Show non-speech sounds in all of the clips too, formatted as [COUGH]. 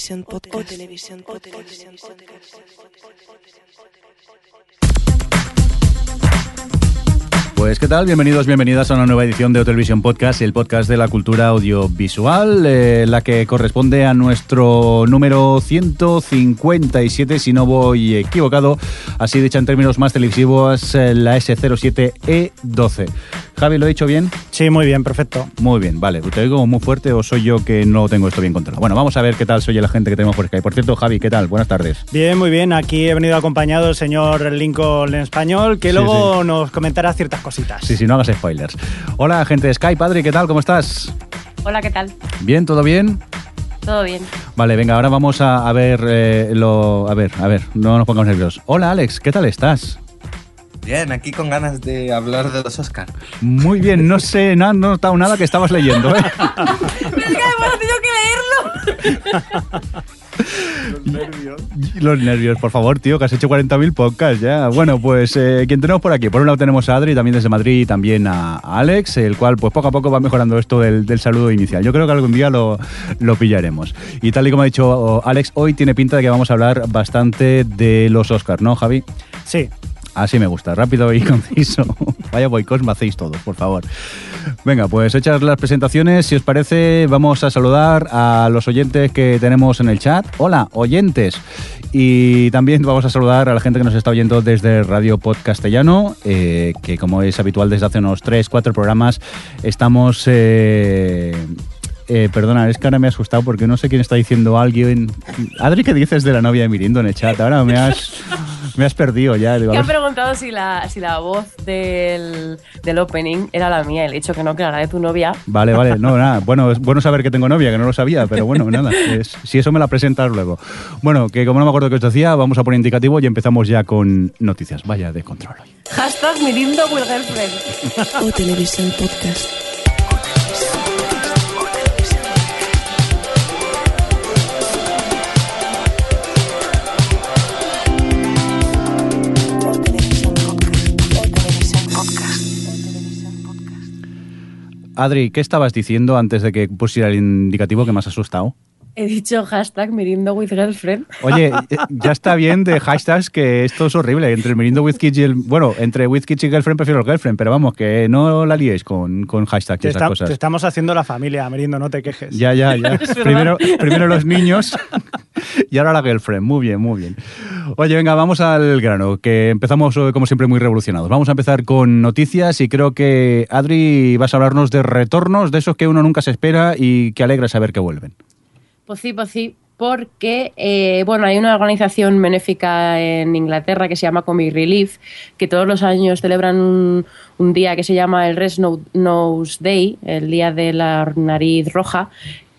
Televisión Podcast. O Televisión Podcast. Pues qué tal, bienvenidos, bienvenidas a una nueva edición de O Televisión Podcast, el podcast de la cultura audiovisual, eh, la que corresponde a nuestro número 157, si no voy equivocado, así dicha en términos más televisivos, eh, la S07E12. Javi, ¿lo he dicho bien? Sí, muy bien, perfecto. Muy bien, vale. ¿Te oigo muy fuerte o soy yo que no tengo esto bien controlado? Bueno, vamos a ver qué tal soy la gente que tenemos por Skype. Por cierto, Javi, ¿qué tal? Buenas tardes. Bien, muy bien. Aquí he venido acompañado del señor Lincoln en español, que Sí, luego nos comentará ciertas cositas. Sí, sí, no hagas spoilers. Hola, gente de Skype, Adri, ¿qué tal? ¿Cómo estás? Hola, ¿qué tal? ¿Bien? ¿Todo bien? ¿Todo bien? Vale, venga, ahora vamos a, a ver eh, lo... A ver, a ver, no nos pongamos nerviosos. Hola, Alex, ¿qué tal estás? Bien, aquí con ganas de hablar de los Oscar. Muy bien, no sé, no, no he notado nada que estabas leyendo, ¿eh? [LAUGHS] Es que además he tenido que leerlo. Los nervios, por favor, tío, que has hecho 40.000 podcasts ya. Bueno, pues, eh, ¿quién tenemos por aquí? Por un lado tenemos a Adri, también desde Madrid, y también a Alex, el cual, pues, poco a poco va mejorando esto del, del saludo inicial. Yo creo que algún día lo, lo pillaremos. Y tal y como ha dicho oh, Alex, hoy tiene pinta de que vamos a hablar bastante de los Oscars, ¿no, Javi? Sí, Así me gusta, rápido y [LAUGHS] conciso. Vaya boicos me hacéis todos, por favor. Venga, pues hechas las presentaciones, si os parece, vamos a saludar a los oyentes que tenemos en el chat. Hola, oyentes. Y también vamos a saludar a la gente que nos está oyendo desde Radio Podcastellano, eh, que como es habitual desde hace unos 3, 4 programas, estamos... eh, eh, perdona, es que ahora me he asustado porque no sé quién está diciendo alguien. Adri, ¿qué dices de la novia de Mirindo en el chat? Ahora me has, me has perdido ya. Digo, a Me han preguntado si la, si la voz del, del opening era la mía y le he dicho que no, que era la de tu novia. Vale, vale, no, nada. [LAUGHS] Bueno, es bueno saber que tengo novia, que no lo sabía, pero bueno, nada. es- si eso me la presentas luego. Bueno, que como no me acuerdo qué os decía, vamos a poner indicativo y empezamos ya con noticias. Vaya de control hoy. Hashtag mi lindo with girlfriend. O Televisión Podcast. Adri, ¿qué estabas diciendo antes de que pusiera el indicativo que me has asustado? He dicho hashtag mi lindo with girlfriend. Oye, [LAUGHS] eh, ya está bien de hashtags que esto es horrible. Entre el Mirindo with Kids y el. Bueno, entre with Kids y girlfriend prefiero el girlfriend, pero vamos, que no la liéis con, con hashtags y te, esas está- cosas. te estamos haciendo la familia, Merindo, no te quejes. Ya, ya, ya. [LAUGHS] primero, primero los niños [LAUGHS] y ahora la girlfriend. Muy bien, muy bien. Oye, venga, vamos al grano, que empezamos eh, como siempre muy revolucionados. Vamos a empezar con noticias y creo que Adri vas a hablarnos de retornos, de esos que uno nunca se espera y que alegra saber que vuelven. Pues sí, pues sí, porque eh, bueno, hay una organización benéfica en Inglaterra que se llama Comic Relief, que todos los años celebran un, día que se llama el Red No- Nose Day, el día de la nariz roja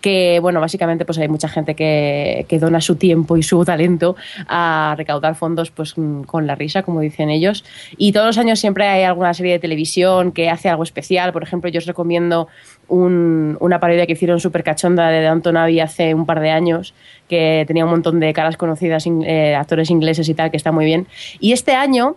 que bueno, básicamente pues hay mucha gente que, que dona su tiempo y su talento a recaudar fondos pues con la risa, como dicen ellos. Y todos los años siempre hay alguna serie de televisión que hace algo especial. Por ejemplo, yo os recomiendo un- una parodia que hicieron súper cachonda de Downton Abbey hace un par de años, que tenía un montón de caras conocidas, eh, actores ingleses y tal, que está muy bien. Y este año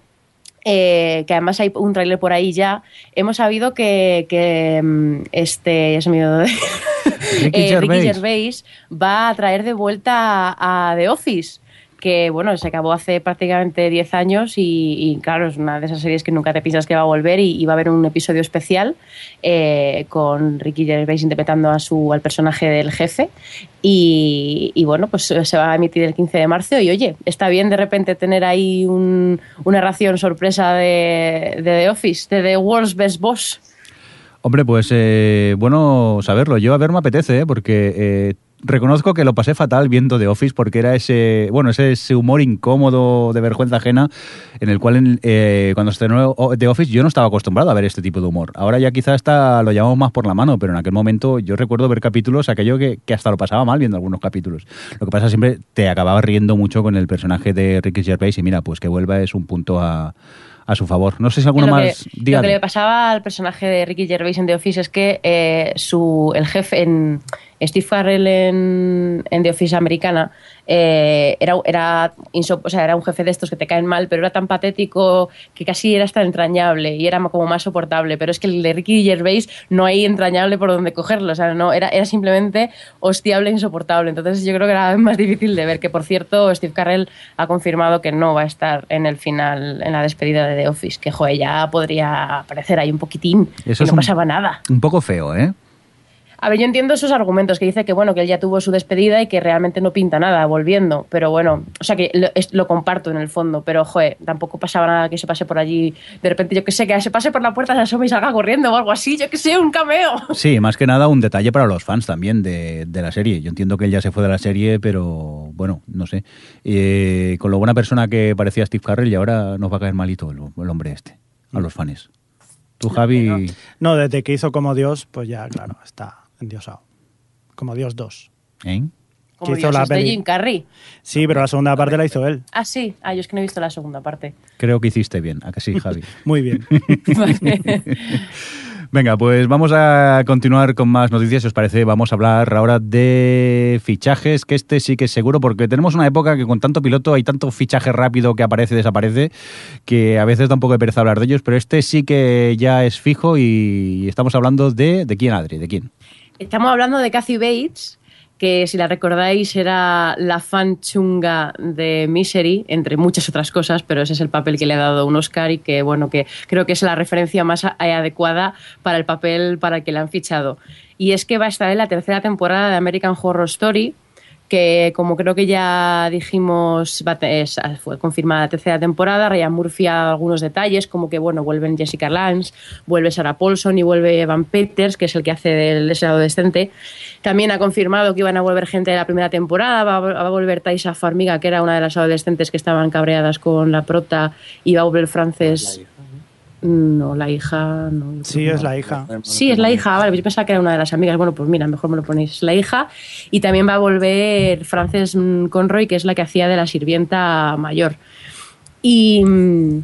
eh, que además hay un tráiler por ahí ya, hemos sabido que, que, mm, este, ya se me ido- Ricky [LAUGHS] eh, Gervais. Ricky Gervais va a traer de vuelta a The Office que bueno, se acabó hace prácticamente 10 años y, claro, es una de esas series que nunca te piensas que va a volver y, va a haber un episodio especial eh, con Ricky Gervais interpretando a su, al personaje del jefe y, y, bueno, pues se va a emitir el 15 de marzo y oye, está bien de repente tener ahí un, una ración sorpresa de, de The Office, de The World's Best Boss. Hombre, pues eh, bueno saberlo. Yo a ver me apetece, ¿eh? porque eh, reconozco que lo pasé fatal viendo The Office porque era ese, bueno, ese, ese humor incómodo de vergüenza ajena en el cual eh, cuando se estrenó The Office yo no estaba acostumbrado a ver este tipo de humor. Ahora ya quizás está, lo llevamos más por la mano, pero en aquel momento yo recuerdo ver capítulos, aquello que, que hasta lo pasaba mal viendo algunos capítulos. Lo que pasa siempre te acababa riendo mucho con el personaje de Ricky Gervais y mira, pues que vuelva es un punto a, a su favor. No sé si alguno lo, más... diga lo que le pasaba al personaje de Ricky Gervais en The Office es que eh, su, el jefe en Steve Farrell en, en The Office americana eh, era, era, o sea, era un jefe de estos que te caen mal, pero era tan patético que casi era hasta entrañable y era como más soportable. Pero es que el de Ricky Gervais no hay entrañable por donde cogerlo. O sea, no, era, era simplemente hostiable e insoportable. Entonces yo creo que era [LAUGHS] más difícil de ver. Que por cierto, Steve Carell ha confirmado que no va a estar en el final, en la despedida de The Office. Que joder, ya podría aparecer ahí un poquitín. Eso y no un- pasaba nada. Un poco feo, ¿eh? A ver, yo entiendo esos argumentos que dice que bueno, que él ya tuvo su despedida y que realmente no pinta nada volviendo, pero bueno, o sea que lo, es- lo comparto en el fondo, pero joder, tampoco pasaba nada que se pase por allí, de repente yo que sé, que se pase por la puerta, se asome y salga corriendo o algo así, yo que sé, un cameo. Sí, [LAUGHS] más que nada un detalle para los fans también de, de la serie. Yo entiendo que él ya se fue de la serie, pero bueno, no sé. Eh, con lo buena persona que parecía Steve Carrell y ahora nos va a caer malito el, el hombre este, a los fans. Tú, Javi, No, desde que hizo como Dios, pues ya, claro, está endiosado. Como Dios 2. ¿eh? Como que hizo Dios, la es de peli. Jim Carrey. Sí, pero la segunda parte la hizo él. Ah, sí, ah, yo es que no he visto la segunda parte. creo que hiciste bien. ¿A que sí, Javi? [LAUGHS] Muy bien. [LAUGHS] [LAUGHS] Venga, pues vamos a continuar con más noticias, si os parece. Vamos a hablar ahora de fichajes, que este sí que es seguro, porque tenemos una época que con tanto piloto hay tanto fichaje rápido que aparece y desaparece, que a veces da un poco de pereza hablar de ellos, pero este sí que ya es fijo y estamos hablando de... ¿De quién, Adri? ¿De quién? Estamos hablando de Kathy Bates, que si la recordáis era la fan chunga de Misery, entre muchas otras cosas, pero ese es el papel que le ha dado un Oscar y que bueno, que creo que es la referencia más adecuada para el papel para el que le han fichado. Y es que va a estar en la tercera temporada de American Horror Story, que como creo que ya dijimos, a es- fue confirmada la tercera temporada, Ryan Murphy dado algunos detalles, como que bueno, vuelven Jessica Lange, vuelve Sarah Paulson y vuelve Evan Peters, que es el que hace del ese adolescente. También ha confirmado que iban a volver gente de la primera temporada, a, va a volver Taisa Farmiga, que era una de las adolescentes que estaban cabreadas con la prota, y va a volver Frances... No, la hija... No, Sí, es no. la hija. Sí, es la hija. Vale, yo pensaba que era una de las amigas. Bueno, pues mira, mejor me lo ponéis. Es la hija. Y también va a volver Frances mm, Conroy, que es la que hacía de la sirvienta mayor. Y, mm,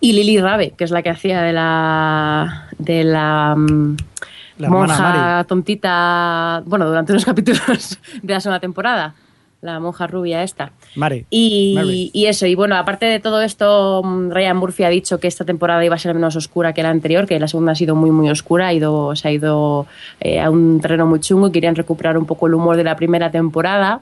y Lily Rabe, que es la que hacía de la. de la. mm, La monja tontita. Bueno, durante unos capítulos [LAUGHS] de la segunda temporada. La monja rubia esta. Mari. Y, Mary. y eso, y bueno, aparte de todo esto, mm, Ryan Murphy ha dicho que esta temporada iba a ser menos oscura que la anterior, que la segunda ha sido muy, muy oscura, ha ido, se ha ido eh, a un terreno muy chungo y querían recuperar un poco el humor de la primera temporada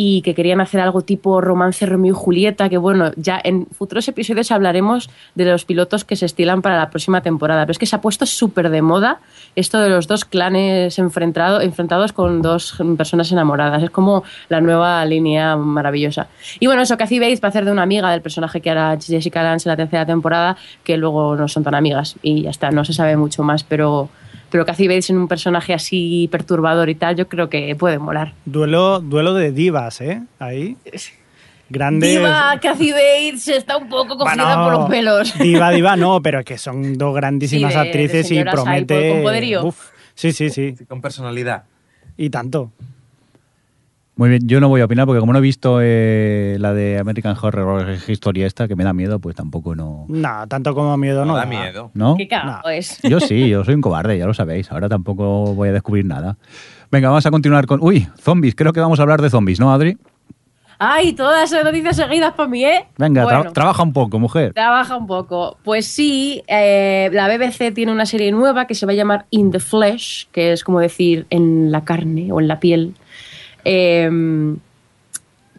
y que querían hacer algo tipo romance Romeo y Julieta, que bueno, ya en futuros episodios hablaremos de los pilotos que se estilan para la próxima temporada, pero es que se ha puesto súper de moda esto de los dos clanes enfrentado, enfrentados con dos personas enamoradas, es como la nueva línea maravillosa. Y bueno, eso, Cathy Bates va a hacer de una amiga del personaje que hará Jessica Lange en la tercera temporada, que luego no son tan amigas y ya está, no se sabe mucho más, pero... Pero Cathy Bates en un personaje así perturbador y tal, yo creo que puede molar. Duelo, duelo de divas, ¿eh? Ahí. Grandes. Diva, Cathy Bates está un poco cogida Bueno, por los pelos. Diva, [LAUGHS] diva, no, pero que son dos grandísimas Sí, de- de actrices y promete. con poderío. Uf, sí, sí, sí. Sí, Con personalidad. Y tanto. Muy bien, yo no voy a opinar porque como no he visto eh, la de American Horror Historia esta, que me da miedo, pues tampoco no... No, tanto como miedo no. No da miedo. ¿No? Qué cagado es. Yo sí, yo soy un cobarde, ya lo sabéis. Ahora tampoco voy a descubrir nada. Venga, vamos a continuar con... Uy, zombies. Creo que vamos a hablar de zombies, ¿no, Adri? Ay, todas esas noticias seguidas para mí, ¿eh? Venga, tra- trabaja un poco, mujer. Trabaja un poco. Pues sí, eh, la BBC tiene una serie nueva que se va a llamar In the Flesh, que es como decir en la carne o en la piel. Eh,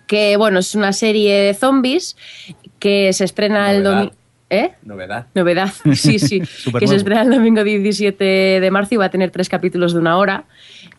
que bueno, es una serie de zombies que se estrena el domingo. ¿Eh? Novedad. Novedad, [LAUGHS] sí, sí. Que se estrena el domingo 17 de marzo y va a tener tres capítulos de una hora.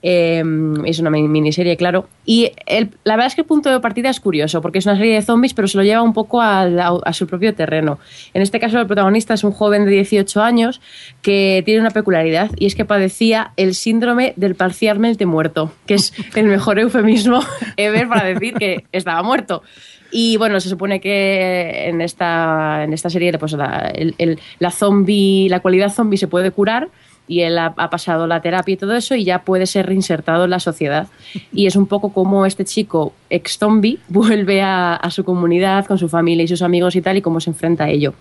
Eh, es una mini- miniserie, claro. Y el- la verdad es que el punto de partida es curioso, porque es una serie de zombies, pero se lo lleva un poco a, la- a su propio terreno. En este caso, el protagonista es un joven de 18 años que tiene una peculiaridad y es que padecía el síndrome del parcialmente muerto, que es el mejor [LAUGHS] eufemismo ever para decir que estaba muerto. Y bueno, se supone que en esta, en esta serie pues, la, la, zombie, la cualidad zombie se puede curar y él ha, pasado la terapia y todo eso y ya puede ser reinsertado en la sociedad. Y es un poco como este chico ex zombie [LAUGHS] vuelve a, su comunidad con su familia y sus amigos y tal y cómo se enfrenta a ello.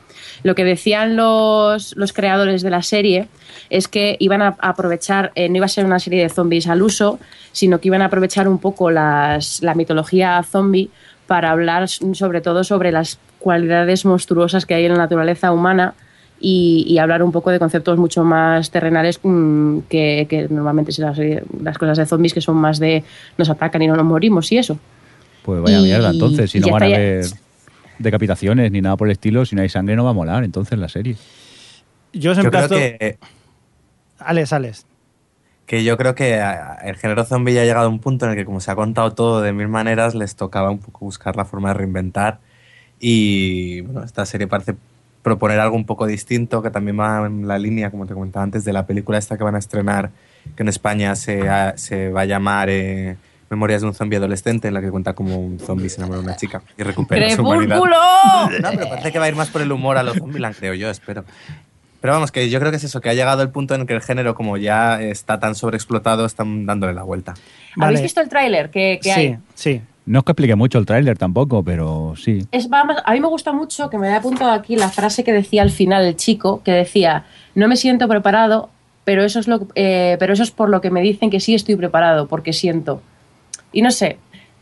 Lo que decían los, los creadores de la serie es que iban a aprovechar, eh, no iba a ser una serie de zombies al uso, sino que iban a aprovechar un poco la mitología zombie para hablar sobre todo sobre las cualidades monstruosas que hay en la naturaleza humana y, y hablar un poco de conceptos mucho más terrenales mm, que, que normalmente son las, las cosas de zombies que son más de nos atacan y no nos morimos y eso. Pues vaya Y- mierda, entonces, si no van a haber decapitaciones ni nada por el estilo, si no hay sangre no va a molar entonces la serie. Yo Yo creo que, Alex, Alex. Que yo creo que el género zombie ya ha llegado a un punto en el que como se ha contado todo de mil maneras, les tocaba un poco buscar la forma de reinventar. Y bueno, esta serie parece proponer algo un poco distinto, que también va en la línea, como te comentaba antes, de la película esta que van a estrenar, que en España se, ha- se va a llamar eh, Memorias de un zombie adolescente, en la que cuenta como un zombie se enamora de una chica y recupera su humanidad. [LAUGHS] No, pero parece que va a ir más por el humor a los Zombieland, creo yo, espero. Pero vamos, que yo creo que es eso, que ha llegado el punto en que el género, como ya está tan sobreexplotado, están dándole la vuelta. Vale. ¿Habéis visto el tráiler que, que sí, hay? sí. No es que explique mucho el tráiler tampoco, pero sí. Es, a mí me gusta mucho que me haya apuntado aquí la frase que decía al final el chico, que decía, no me siento preparado, pero eso es, lo, eh, pero eso es por lo que me dicen que sí estoy preparado, porque siento. Y no sé,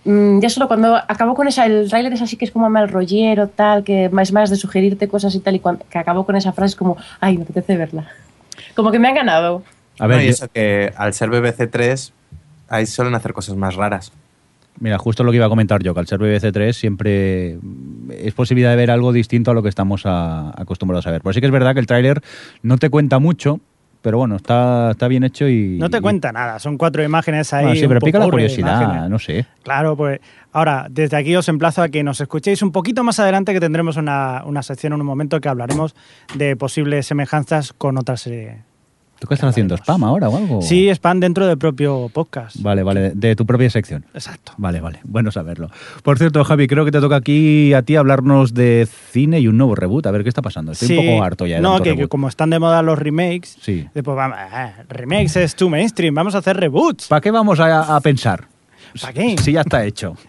mm, ya solo cuando acabó con esa, el tráiler es así que es como mal rollero, tal, que es más de sugerirte cosas y tal, y cuando, que acabó con esa frase es como, ay, me apetece verla. Como que me han ganado. A ver, No, y eso que al ser BBC 3, ahí suelen hacer cosas más raras. mira, justo lo que iba a comentar yo, que al ser BBC3 siempre mm, es posibilidad de ver algo distinto a lo que estamos a- acostumbrados a ver. Pero sí que es verdad que el tráiler no te cuenta mucho, pero bueno, está, está bien hecho y... No te y- cuenta nada, son cuatro imágenes ahí. Bueno, sí, un pero pica la curiosidad, no sé. Claro, pues ahora, desde aquí os emplazo a que nos escuchéis un poquito más adelante, que tendremos una, una sección en un momento que hablaremos de posibles semejanzas con otras series. ¿Tú qué estás haciendo? ¿Spam ahora o algo? Sí, spam dentro del propio podcast. Vale, vale, de, tu propia sección. Exacto. Vale, vale, bueno saberlo. Por cierto, Javi, creo que te toca aquí a ti hablarnos de cine y un nuevo reboot. A ver qué está pasando. Estoy un poco harto ya de No, que, como están de moda los remakes, Sí. después vamos, eh, remakes es too mainstream, vamos a hacer reboots. ¿Para qué vamos a, a pensar? ¿Pa qué? Si ya está hecho. [LAUGHS]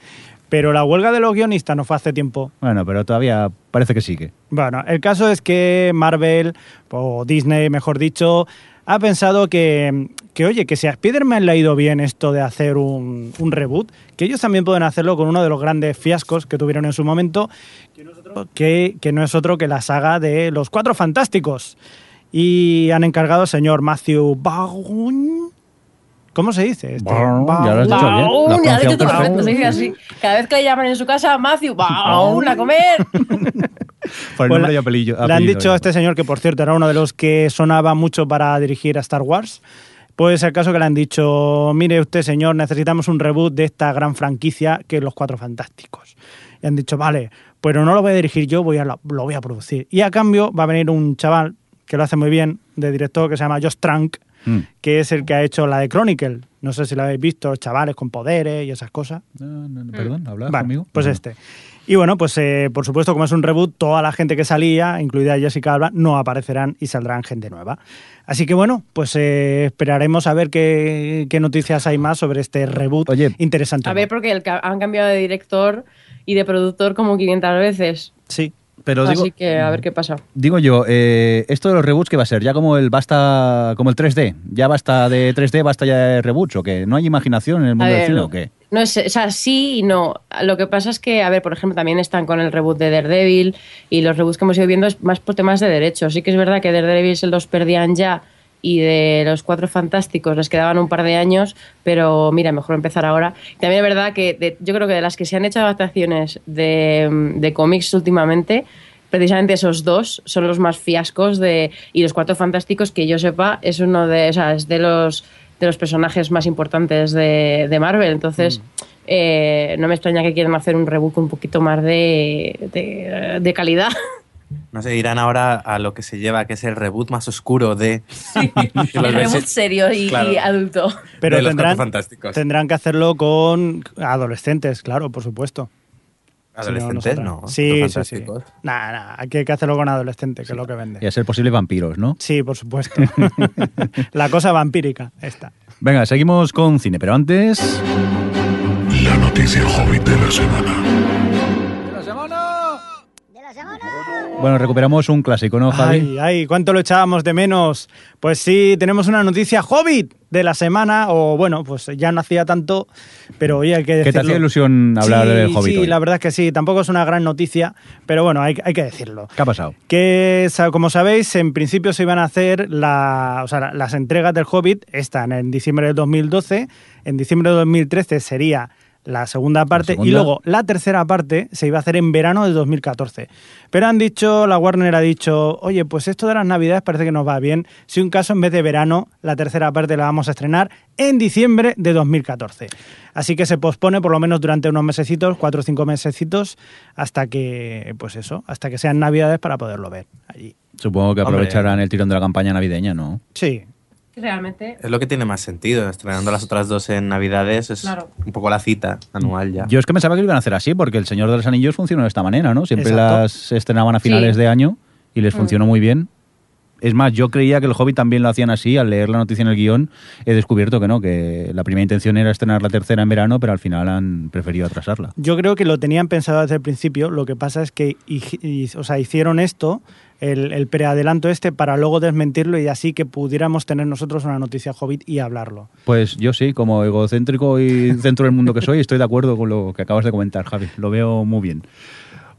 Pero la huelga de los guionistas no fue hace tiempo. Bueno, pero todavía parece que sigue. Bueno, el caso es que Marvel, o Disney, mejor dicho, ha pensado que, que, oye, que si a Spider-Man le ha ido bien esto de hacer un, un reboot, que ellos también pueden hacerlo con uno de los grandes fiascos que tuvieron en su momento, que no es otro que, que, no es otro que la saga de Los Cuatro Fantásticos. Y han encargado al señor Matthew Vaughn. ¿Cómo se dice? Este? Ya lo has dicho bien. Has Ya lo has pronunciado dicho perfecto, dice así. Cada vez que le llaman en su casa, Matthew, ¡Baún! ¡A comer! [LAUGHS] Por el Pues nombre le- y apellido. Le han dicho ya. a este señor, que por cierto era uno de los que sonaba mucho para dirigir a Star Wars, pues el caso que le han dicho, mire usted señor, necesitamos un reboot de esta gran franquicia que es Los Cuatro Fantásticos. Y han dicho, vale, pero no lo voy a dirigir yo, voy a lo, lo voy a producir. Y a cambio va a venir un chaval que lo hace muy bien, de director, que se llama Josh Trank, Mm. que es el que ha hecho la de Chronicle. No sé si lo habéis visto, chavales con poderes y esas cosas. No, no, no, perdón, ¿hablas Vale, conmigo? Pues No. este. Y bueno, pues eh, por supuesto, como es un reboot, toda la gente que salía, incluida Jessica Alba, no aparecerán y saldrán gente nueva. Así que bueno, pues eh, esperaremos a ver qué, qué noticias hay más sobre este reboot Oye, interesante. A ver, porque el han cambiado de director y de productor como 500 veces. Sí. Pero Así digo, que a ver qué pasa. digo yo, eh, esto de los reboots, ¿qué va a ser? Ya como el basta, como el 3D. Ya basta de 3D, basta ya de reboots, ¿o qué? ¿No hay imaginación en el mundo del cine o qué? No es, o sea, sí y no. Lo que pasa es que, a ver, por ejemplo, también están con el reboot de Daredevil y los reboots que hemos ido viendo es más por temas de derechos. Sí que es verdad que Daredevil se los perdían ya y de los cuatro fantásticos les quedaban un par de años, pero mira, mejor empezar ahora. También es verdad que de- yo creo que de las que se han hecho adaptaciones de, de cómics últimamente, precisamente esos dos son los más fiascos de y los Cuatro Fantásticos que yo sepa es uno de, o sea, es de los de los personajes más importantes de, de Marvel. Entonces, eh, no me extraña que quieran hacer un reboot un poquito más de, de, de calidad. [LAUGHS] No sé, irán ahora a lo que se lleva, que es el reboot más oscuro de. [LAUGHS] el reboot serio y, Claro. y adulto. Pero de tendrán, Fantásticos. tendrán que hacerlo con adolescentes, claro, por supuesto. ¿Adolescentes? Si No. Sí, sí, sí. Fantásticos. Nah, nah, hay que hay que hacerlo con adolescentes, que es lo que vende. Y a ser posible vampiros, ¿no? Sí, por supuesto. [LAUGHS] La cosa vampírica, esta. Venga, seguimos con cine, pero antes... La noticia hobbit de la semana. Bueno, recuperamos un clásico, ¿no, Javi? Ay, ay, cuánto lo echábamos de menos. Pues sí, tenemos una noticia Hobbit de la semana, o bueno, pues ya no hacía tanto, pero hoy hay que ¿Qué decirlo. te hacía ilusión hablar Sí, del Hobbit Sí, hoy? la verdad es que sí, tampoco es una gran noticia, pero bueno, hay, hay que decirlo. ¿Qué ha pasado? Que, como sabéis, en principio se iban a hacer la- o sea, la- las entregas del Hobbit, están en diciembre del 2012, en diciembre del 2013 sería la segunda parte segunda. y luego la tercera parte se iba a hacer en verano de 2014. Pero han dicho, la Warner ha dicho, oye, pues esto de las navidades parece que nos va bien. Si un caso en vez de verano, la tercera parte la vamos a estrenar en diciembre de 2014. Así que se pospone por lo menos durante unos mesecitos, cuatro o cinco mesecitos, hasta que, pues eso, hasta que sean navidades para poderlo ver allí. Supongo que Hombre. aprovecharán el tirón de la campaña navideña, ¿no? Sí, Realmente, Es lo que tiene más sentido. Estrenando las otras dos en Navidades es Claro. un poco la cita anual ya. Yo es que pensaba que lo iban a hacer así, porque El Señor de los Anillos funcionó de esta manera, ¿no? Siempre Exacto. las estrenaban a finales Sí. de año y les Mm. funcionó muy bien. Es más, yo creía que el Hobbit también lo hacían así. Al leer la noticia en el guion, he descubierto que no, que la primera intención era estrenar la tercera en verano, pero al final han preferido atrasarla. Yo creo que lo tenían pensado desde el principio. Lo que pasa es que o sea, hicieron esto, el, el preadelanto este, para luego desmentirlo y así que pudiéramos tener nosotros una noticia Hobbit y hablarlo. Pues yo sí, como egocéntrico y centro del mundo que soy, estoy de acuerdo con lo que acabas de comentar, Javi. Lo veo muy bien.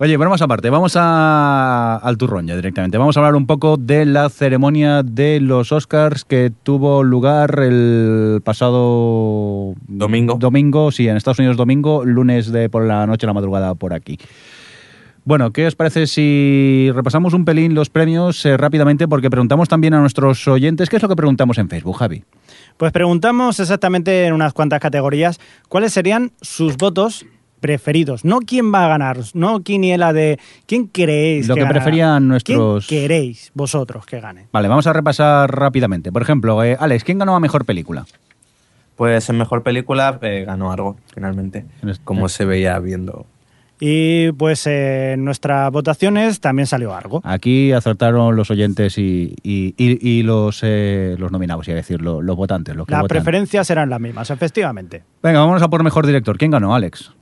Oye, bueno, más aparte, vamos a, al turrón ya directamente. Vamos a hablar un poco de la ceremonia de los Oscars que tuvo lugar el pasado Domingo. Domingo, sí, en Estados Unidos domingo, lunes de por la noche a la madrugada por aquí. Bueno, ¿qué os parece si repasamos un pelín los premios eh, rápidamente? Porque preguntamos también a nuestros oyentes, ¿qué es lo que preguntamos en Facebook, Javi? Pues preguntamos exactamente en unas cuantas categorías cuáles serían sus votos preferidos. No quién va a ganar, no quiniela de quién creéis Lo que preferían nuestros- ¿Quién queréis vosotros que gane? Vale, vamos a repasar rápidamente. Por ejemplo, eh, Alex, ¿quién ganó a mejor película? Pues en mejor película eh, ganó algo, finalmente. En este- Como se veía viendo. Y pues eh, en nuestras votaciones también salió algo. Aquí acertaron los oyentes y, y- y- y los, eh, los nominados, iba a decir, lo- los, votantes. Los que Las votan. preferencias eran las mismas, efectivamente. Venga, vámonos a por mejor director. ¿Quién ganó, Alex?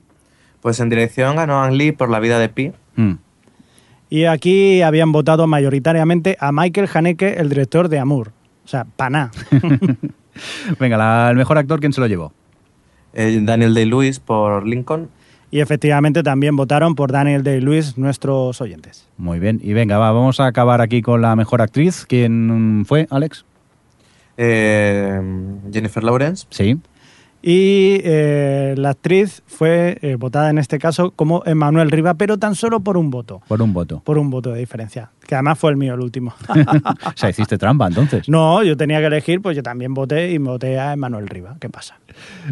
Pues en dirección ganó Ang Lee por La vida de Pi. Hmm. Y aquí habían votado mayoritariamente a Michael Haneke, el director de Amour. O sea, paná. [LAUGHS] Venga, la- el mejor actor, ¿quién se lo llevó? Eh, Daniel Day-Lewis por Lincoln. Y efectivamente también votaron por Daniel Day-Lewis nuestros oyentes. Muy bien. Y venga, va, vamos a acabar aquí con la mejor actriz. ¿Quién fue, Alex? eh, Jennifer Lawrence. Sí. Y eh, la actriz fue eh, votada en este caso como Emanuel Riva, pero tan solo por un voto. Por un voto. Por un voto de diferencia. Que además fue el mío el último. [LAUGHS] o sea, hiciste trampa entonces. no, yo tenía que elegir, pues yo también voté y me voté a Emanuel Riva. ¿Qué pasa?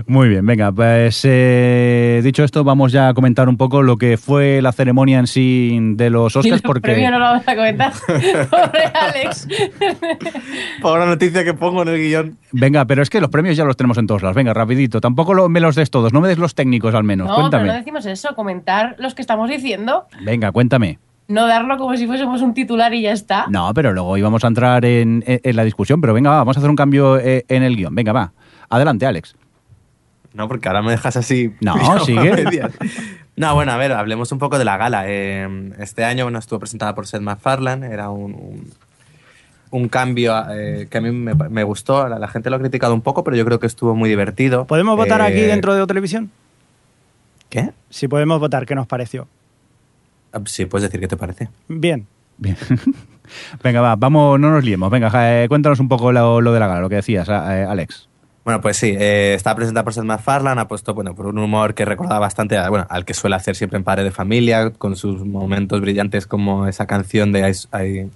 Muy bien, venga, pues eh, dicho esto, vamos ya a comentar un poco lo que fue la ceremonia en sí de los Y Oscars, los porque... premios no lo vamos a comentar. [LAUGHS] Pobre Alex. Por la noticia que pongo en el guion. Venga, pero es que los premios ya los tenemos en todos lados. Venga, rapidito. Tampoco lo- me los des todos, no me des los técnicos al menos. No, cuéntame. pero no decimos eso, comentar los que estamos diciendo, Venga, cuéntame. no darlo como si fuésemos un titular y ya está. No, pero luego íbamos a entrar en, en- en la discusión, pero venga, va, vamos a hacer un cambio eh, en el guion. Venga, va. Adelante, Alex. No, porque ahora me dejas así. No, [LAUGHS] sigue. No, bueno, a ver, hablemos un poco de la gala. Eh, este año bueno, estuvo presentada por Seth MacFarlane, era un, un, un cambio eh, que a mí me, me gustó. La, la gente lo ha criticado un poco, pero yo creo que estuvo muy divertido. ¿Podemos votar Eh, aquí dentro de televisión? ¿Qué? Si podemos votar, ¿qué nos pareció? Ah, Sí, puedes decir qué te parece. Bien. Bien. [LAUGHS] Venga, va, vamos, no nos liemos. Venga, eh, cuéntanos un poco lo, lo de la gala, lo que decías, eh, Alex. Bueno, pues sí, eh, estaba presentada por Seth MacFarlane, ha puesto bueno, por un humor que recordaba bastante a- bueno, al que suele hacer siempre en Padre de Familia, con sus momentos brillantes como esa canción de I- I- que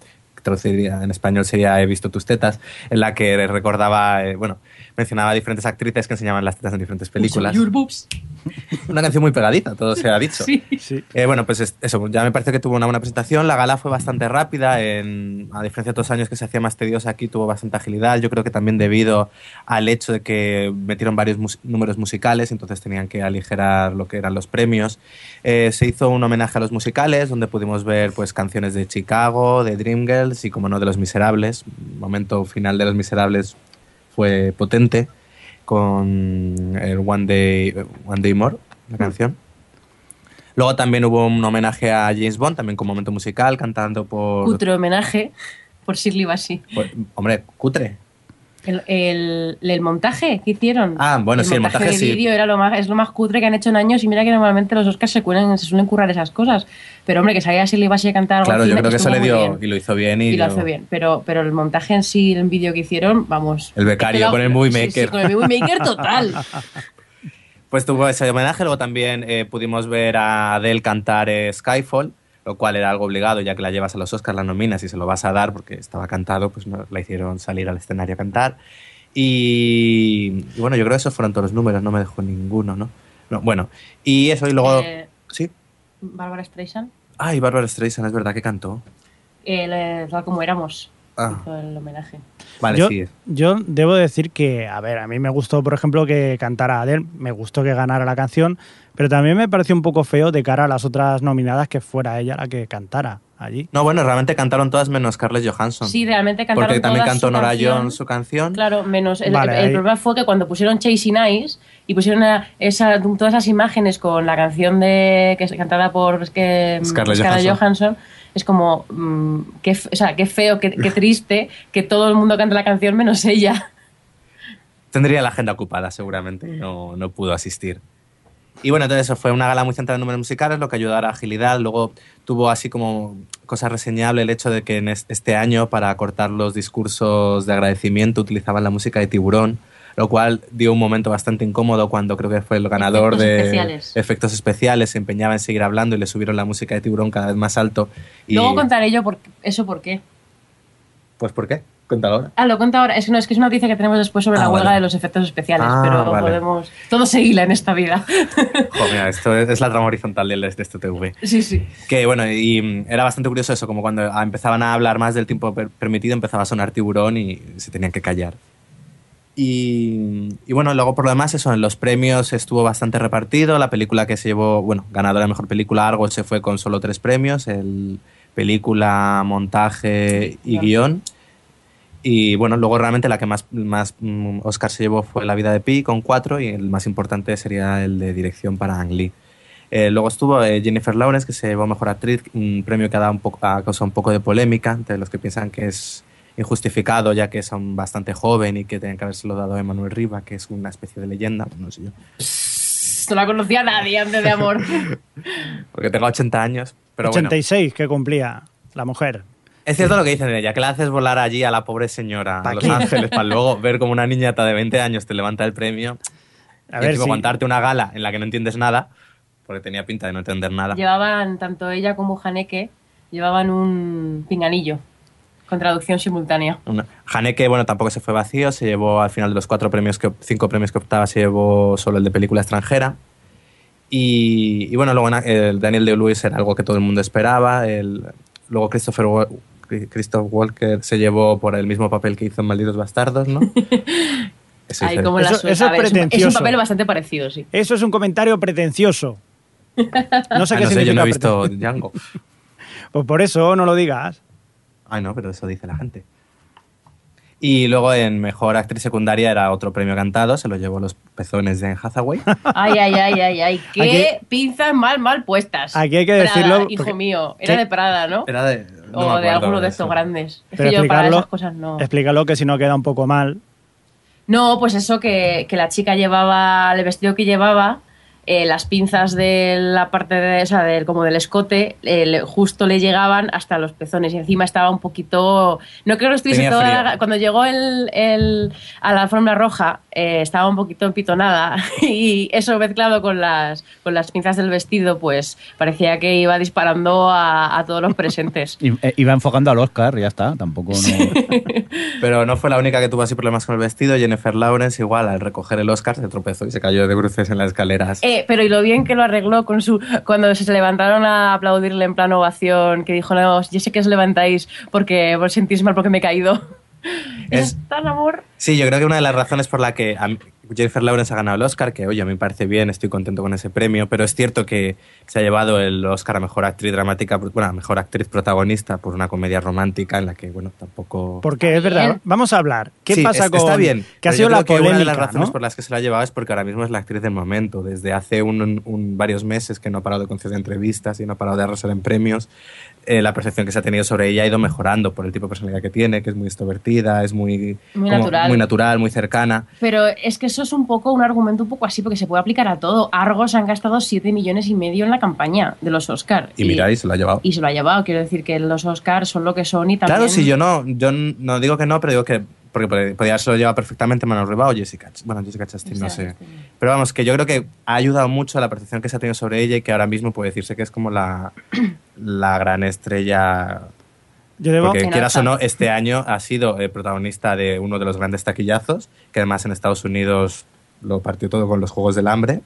traduciría en español sería He visto tus tetas, en la que recordaba, eh, bueno, mencionaba diferentes actrices que enseñaban las tetas en diferentes películas. Your boobs. [LAUGHS] Una canción muy pegadita, todo se ha dicho. Sí. Sí. Eh, bueno, pues es- eso, ya me parece que tuvo una buena presentación. La gala fue bastante rápida, en- a diferencia de otros años que se hacía más tediosa, aquí tuvo bastante agilidad. Yo creo que también debido al hecho de que metieron varios mus- números musicales, entonces tenían que aligerar lo que eran los premios. Eh, se hizo un homenaje a los musicales, donde pudimos ver pues, canciones de Chicago, de Dreamgirls y, como no, de Los Miserables. El momento final de Los Miserables fue potente con el One Day, One Day More, la canción. Luego también hubo un homenaje a James Bond, también con momento musical, cantando por... Cutre homenaje por Shirley Bassey. hombre, cutre. El, el- el montaje que hicieron. Ah, bueno, sí, el montaje sí. vídeo era lo más, es lo más cutre que han hecho en años y mira que normalmente los Oscars se, cuelen- se suelen currar esas cosas. Pero hombre, que salga Shirley Bassey a cantar algo Claro, yo creo que eso le dio... bien. Y lo hizo bien. Y, Y lo hace bien, pero, pero el montaje en sí, el vídeo que hicieron, vamos. El becario con el Movie sí, sí, Maker. con el Movie Maker total. [LAUGHS] Pues tuvo ese homenaje, luego también eh, pudimos ver a Adele cantar eh, Skyfall, lo cual era algo obligado, ya que la llevas a los Oscars, la nominas y se lo vas a dar porque estaba cantado, pues no, la hicieron salir al escenario a cantar. Y, y bueno, yo creo que esos fueron todos los números, no me dejó ninguno, ¿no? No, bueno, y eso, y luego... Eh, Sí. Bárbara Streisand, Ay, Barbara Streisand, es verdad que cantó. eh, tal como éramos, Ah. hizo el homenaje. Vale, yo, yo debo decir que, a ver, a mí me gustó, por ejemplo, que cantara Adele, me gustó que ganara la canción, pero también me pareció un poco feo de cara a las otras nominadas que fuera ella la que cantara allí. No, bueno, realmente cantaron todas menos Scarlett Johansson. Sí, realmente cantaron Porque también todas cantó su Nora canción. Jones su canción. Claro, menos. El, Vale, el ahí- problema fue que cuando pusieron Chasing Eyes y pusieron a- esa, todas esas imágenes con la canción de que es cantada por es que, Scarlett Johansson. Johansson. Es como. mm, qué, o sea, qué feo, qué, qué triste que todo el mundo cante la canción menos ella. Tendría la agenda ocupada, seguramente. No, no pudo asistir. Y bueno, entonces eso fue una gala muy centrada en números musicales, lo que ayudó a la agilidad. Luego tuvo así como cosa reseñable el hecho de que en es- este año, para cortar los discursos de agradecimiento, utilizaban la música de Tiburón, lo cual dio un momento bastante incómodo cuando creo que fue el ganador Efectos de especiales. efectos especiales. Se empeñaba en seguir hablando y le subieron la música de Tiburón cada vez más alto. Y, Luego contaré yo por, eso por qué. Pues ¿por qué? Cuéntalo ahora. Ah, lo cuento ahora. Es que, no, es que es una noticia que tenemos después sobre Ah, la huelga vale. de los efectos especiales, Ah, pero vale. podemos. Todo se hila en esta vida. [LAUGHS] Joder, esto es, es la trama horizontal del- de este TV. sí, sí. Que bueno, y mm, era bastante curioso eso, como cuando empezaban a hablar más del tiempo per- permitido, empezaba a sonar tiburón y se tenían que callar. Y, y bueno, luego por lo demás, eso, en los premios estuvo bastante repartido. La película que se llevó, bueno, ganadora de mejor película, Argo, se fue con solo tres premios: el película, montaje y guion. Y bueno, luego realmente la que más, más mm, Oscar se llevó fue La vida de Pi con cuatro y el más importante sería el de dirección para Ang Lee. Eh, luego estuvo eh, Jennifer Lawrence, que se llevó Mejor Actriz, un premio que ha, dado un poco, ha causado un poco de polémica entre los que piensan que es injustificado, ya que son bastante joven y que tenían que habérselo dado a Emanuel Riva, que es una especie de leyenda, no sé yo. No la conocía nadie antes de amor. [LAUGHS] Porque tengo 80 años, pero bueno. 86 que cumplía la mujer. Es cierto lo que dicen de ella, que la haces volar allí a la pobre señora, ¿Pa a Los? Ángeles, para luego ver como una niñata de 20 años te levanta el premio. A y ver si aguantarte una gala en la que no entiendes nada, porque tenía pinta de no entender nada. Llevaban, tanto ella como Haneke, llevaban un pinganillo con traducción simultánea. Una- Haneke, bueno, tampoco se fue vacío, se llevó al final de los cuatro premios que, cinco premios que optaba, se llevó solo el de película extranjera. Y, y bueno, luego el Daniel de Lewis era algo que todo el mundo esperaba. El, luego Christopher Christoph Walker se llevó por el mismo papel que hizo en Malditos Bastardos, ¿no? [LAUGHS] Eso Ay, es ver, un, es un pretencioso. papel bastante parecido, sí. Eso es un comentario pretencioso. [LAUGHS] No sé Ah, qué no sé, yo no he visto Django. [LAUGHS] Pues por eso no lo digas. Ay, no, pero eso dice la gente. Y luego en Mejor Actriz Secundaria era otro premio cantado, se lo llevó Los Pezones de Anne Hathaway. [LAUGHS] Ay, ay, ay, ay, ay. Qué Aquí- pinzas mal, mal puestas. Aquí hay que Prada, decirlo hijo mío. Era ¿Qué? de Prada, ¿no? Era de... no o de alguno de estos grandes. Es Pero que yo para esas cosas no. explícalo que si no queda un poco mal. No, pues eso que, que la chica llevaba, el vestido que llevaba, eh, las pinzas de la parte de, o sea, del- como del escote eh, justo le llegaban hasta los pezones y encima estaba un poquito no creo que estuviese Tenía toda la- cuando llegó el, el- a la alfombra roja eh, estaba un poquito empitonada [LAUGHS] y eso mezclado con las con las pinzas del vestido pues parecía que iba disparando a, a todos los presentes [LAUGHS] eh, Iba enfocando al Oscar, ya está, tampoco no... [LAUGHS] Pero no fue la única que tuvo así problemas con el vestido. Jennifer Lawrence, igual, al recoger el Oscar, se tropezó y se cayó de bruces en las escaleras. Eh, pero y lo bien que lo arregló con su cuando se levantaron a aplaudirle en plan ovación, que dijo, no, yo sé que os levantáis porque os sentís mal porque me he caído. [LAUGHS] Es- Es tan amor. Sí, yo creo que una de las razones por la que a mí- Jennifer Lawrence ha ganado el Oscar, que oye, a mí me parece bien, estoy contento con ese premio, pero es cierto que se ha llevado el Oscar a Mejor Actriz Dramática, bueno, a Mejor Actriz Protagonista por una comedia romántica en la que, bueno, tampoco... Porque es verdad, vamos a hablar. ¿Qué Sí, pasa es- con Está bien. que ha sido la polémica, Una de las razones ¿no? por las que se la ha llevado es porque ahora mismo es la actriz del momento. Desde hace un, un- varios meses que no ha parado de conceder entrevistas y no ha parado de arrasar en premios, eh, la percepción que se ha tenido sobre ella ha ido mejorando por el tipo de personalidad que tiene, que es muy extrovertida, es muy, Muy como natural. muy natural, muy cercana. Pero es que eso es un poco un argumento un poco así, porque se puede aplicar a todo. Argos han gastado 7 millones y medio en la campaña de los Oscars. Y mira, y se lo ha llevado. y se lo ha llevado. Quiero decir que los Oscars son lo que son y también... Claro, sí, yo no, yo no digo que no, pero digo que porque pod- podría haberse lo llevado perfectamente Manuel Ribao o Jessica, bueno, Jessica Chastain, no sé. Pero vamos, que yo creo que ha ayudado mucho a la percepción que se ha tenido sobre ella y que ahora mismo puede decirse que es como la, la gran estrella. Yo debo, Porque quieras o no, este año ha sido eh, protagonista de uno de los grandes taquillazos, que además en Estados Unidos lo partió todo con los Juegos del Hambre.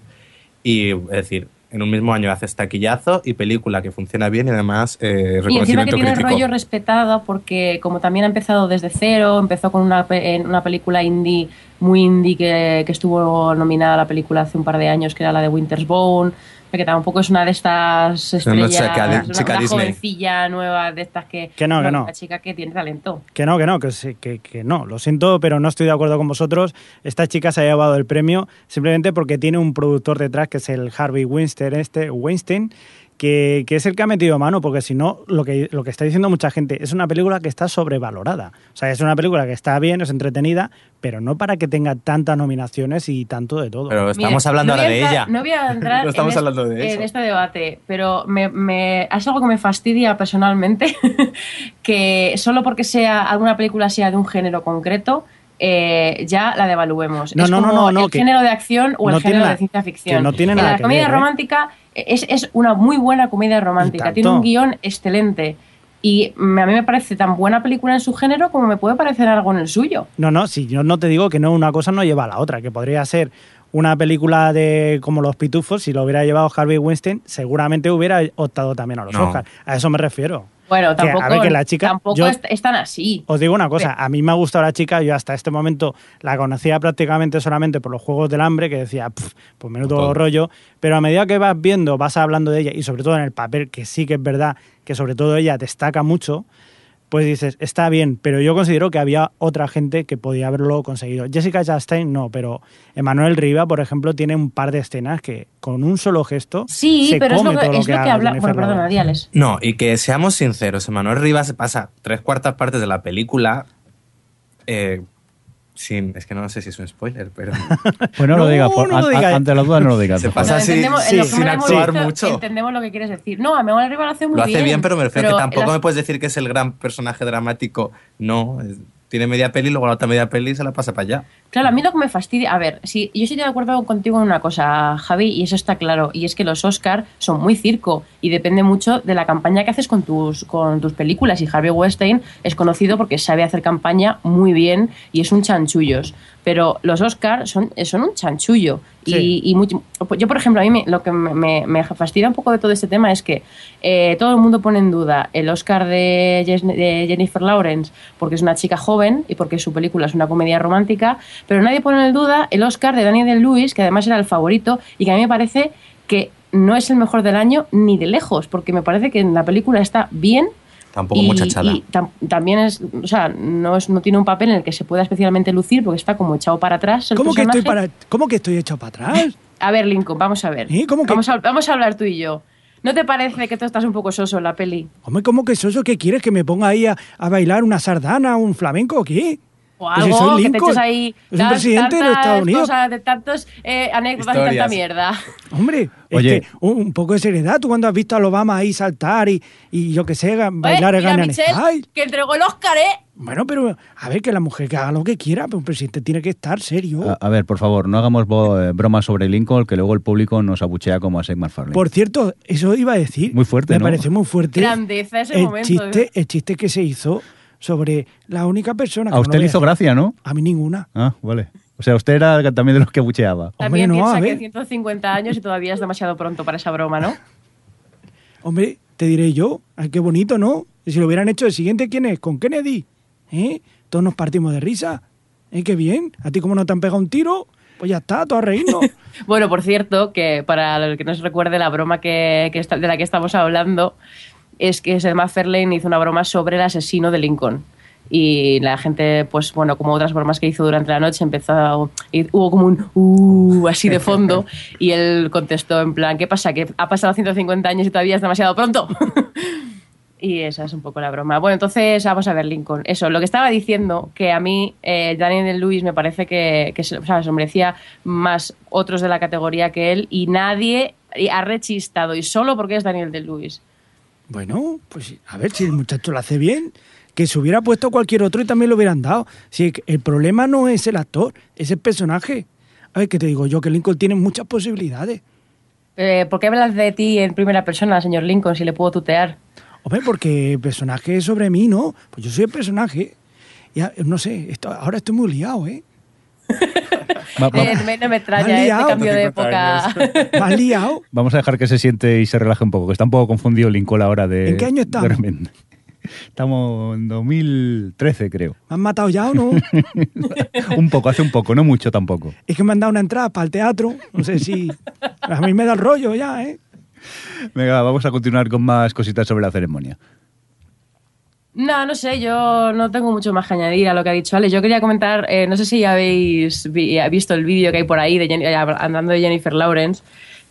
Y es decir, en un mismo año haces taquillazo y película que funciona bien y además eh, Y encima que tiene el crítico. rollo respetado porque como también ha empezado desde cero, empezó con una, una película indie, muy indie, que, que estuvo nominada a la película hace un par de años, que era la de Winter's Bone, que tampoco es una de estas estrellas, una, chica una jovencilla nueva de estas que... Que no, que no. Una chica que tiene talento. Que no, que no, que, sí, que, que no. Lo siento, pero no estoy de acuerdo con vosotros. Esta chica se ha llevado el premio simplemente porque tiene un productor detrás que es el Harvey Weinstein, este, Weinstein que, que es el que ha metido mano, porque si no, lo que, lo que está diciendo mucha gente, es una película que está sobrevalorada. O sea, es una película que está bien, es entretenida, pero no para que tenga tantas nominaciones y tanto de todo. Pero estamos Mira, hablando no ahora de entrar- ella. No voy a entrar No [LAUGHS] estamos en, hablando este, de eso. en este debate, pero me, me- es algo que me fastidia personalmente [LAUGHS] que solo porque sea alguna película sea de un género concreto eh, ya la devaluemos. No, es no, no, como no, no, el que género de acción o no el género de ciencia ficción. que no tiene En nada la que comedia ver, ¿eh? romántica es, es una muy buena comedia romántica, tiene un guion excelente. Y me- a mí me parece tan buena película en su género como me puede parecer algo en el suyo. No, no, si yo no te digo que no, una cosa no lleva a la otra, que podría ser una película de como Los Pitufos, si lo hubiera llevado Harvey Weinstein, seguramente hubiera optado también a los No. Oscars. A eso me refiero. Bueno, Que, a tampoco, ver, que la chica- tampoco yo- es, tan así. Os digo una cosa, a mí me ha gustado la chica, yo hasta este momento la conocía prácticamente solamente por los Juegos del Hambre, que decía, "Pf, pues menudo Todo. rollo, pero a medida que vas viendo, vas hablando de ella, y sobre todo en el papel, que sí que es verdad, que sobre todo ella destaca mucho, pues dices, está bien, pero yo considero que había otra gente que podía haberlo conseguido. Jessica Chastain no, pero Emanuel Riva, por ejemplo, tiene un par de escenas que con un solo gesto Sí, se pero es come lo que, todo es lo que haga habla. Bueno, perdona. Diales. No, y que seamos sinceros, Emanuel Rivas se pasa tres cuartas partes de la película eh, sin... Es que no sé si es un spoiler, pero... [LAUGHS] Pues no, No, lo por- no lo digas. ante las dudas no lo digas. [LAUGHS] Se pasa No, así, sí, que sin actuar visto, mucho. Entendemos lo que quieres decir. No, a Memoria Arriba lo hace muy Lo bien. hace bien, pero me refiero que pero tampoco las- me puedes decir que es el gran personaje dramático. No, tiene media peli, luego la otra media peli se la pasa para allá. Claro, a mí lo que me fastidia. A ver, si yo estoy de acuerdo contigo en una cosa, Javi, y eso está claro, y es que los Oscar son muy circo y depende mucho de la campaña que haces con tus, con tus películas. Y Harvey Weinstein es conocido porque sabe hacer campaña muy bien y es un chanchullos. Pero los Oscar son, son un chanchullo. Sí. Y, yo, por ejemplo, a mí me- lo que me, me- fastidia un poco de todo este tema es que eh, todo el mundo pone en duda el Oscar de Jennifer Lawrence porque es una chica joven y porque su película es una comedia romántica, pero nadie pone en duda el Oscar de Daniel Lewis, que además era el favorito y que a mí me parece que no es el mejor del año ni de lejos, porque me parece que en la película está bien Tampoco y, muchachada. y tam- también es, o sea, no, es, no tiene un papel en el que se pueda especialmente lucir porque está como echado para atrás. el ¿Cómo que, estoy para, ¿Cómo que estoy hecho para atrás? [LAUGHS] A ver, Lincoln, vamos a ver. ¿Eh? ¿Cómo que- vamos, a, vamos a hablar tú y yo. ¿No te parece que tú estás un poco soso en la peli? Hombre, ¿cómo que eso? ¿Qué quieres? ¿Que me ponga ahí a, a bailar una sardana, un flamenco o qué? O Que si algo que te eches ahí Es un presidente de los Estados Unidos. cosas, de tantas eh, anécdotas y Historias. tanta mierda. Hombre, Oye. es que un, poco de seriedad. Tú cuando has visto al Obama ahí saltar y, y yo qué sé, bailar Oye, Gangnam Michelle, Style. que entregó el Oscar, ¿eh? Bueno, pero a ver, que la mujer que haga lo que quiera, pero un presidente tiene que estar serio. A, a ver, por favor, no hagamos eh, bromas sobre Lincoln, que luego el público nos abuchea como a Seth MacFarlane. Por cierto, eso iba a decir. Muy fuerte, Me ¿no? pareció muy fuerte. Grandeza ese el momento. Chiste, el chiste que se hizo sobre la única persona que a usted le hizo gracia, ¿no? A mí ninguna. Ah, vale. O sea, usted era también de los que bucheaba. También Hombre, no, piensa a que ver. 150 años y todavía es demasiado pronto para esa broma, ¿no? [LAUGHS] Hombre, te diré yo. Ay, qué bonito, ¿no? Y si lo hubieran hecho el siguiente, ¿quién es? ¿Con Kennedy? ¿Eh? Todos nos partimos de risa. ¿Eh? Qué bien. ¿A ti como no te han pegado un tiro? Pues ya está, todo a reírnos. [LAUGHS] Bueno, por cierto, que para el que no se recuerde la broma que, que está- de la que estamos hablando, es que Seth MacFarlane hizo una broma sobre el asesino de Lincoln. Y la gente, pues bueno, como otras bromas que hizo durante la noche, empezó a- hubo como un uh, así de fondo. [LAUGHS] y él contestó en plan, ¿qué pasa? ¿Que ha pasado 150 años y todavía es demasiado pronto? [LAUGHS] Y esa es un poco la broma. Bueno, entonces vamos a ver Lincoln. Eso, lo que estaba diciendo, que a mí eh, Daniel Lewis me parece que, que se, o sea, se merecía más otros de la categoría que él y nadie ha rechistado y solo porque es Daniel de Lewis. Bueno, pues a ver si el muchacho lo hace bien. Que se hubiera puesto cualquier otro y también lo hubieran dado. Si el problema no es el actor, es el personaje. A ver, ¿qué te digo yo? Que Lincoln tiene muchas posibilidades. Eh, ¿Por qué hablas de ti en primera persona, señor Lincoln, si le puedo tutear? Hombre, porque el personaje es sobre mí, ¿no? Pues yo soy el personaje. Ya, no sé, esto- ahora estoy muy liado, ¿eh? Va- [LAUGHS] va- Eh, me- no me extraña has este cambio de 50 época. ¿Me has [LAUGHS] liado? Vamos a dejar que se siente y se relaje un poco, que está un poco confundido Lincoln ahora de... ¿En qué año repente. Estamos en 2013, creo. ¿Me han matado ya o no? [LAUGHS] un poco, hace un poco, no mucho tampoco. Es que me han dado una entrada para el teatro. No sé si... A mí me da el rollo ya, ¿eh? Venga, vamos a continuar con más cositas sobre la ceremonia. No, no sé, yo no tengo mucho más que añadir a lo que ha dicho Alex. Yo quería comentar, eh, no sé si habéis vi- visto el vídeo que hay por ahí de eh, andando de Jennifer Lawrence,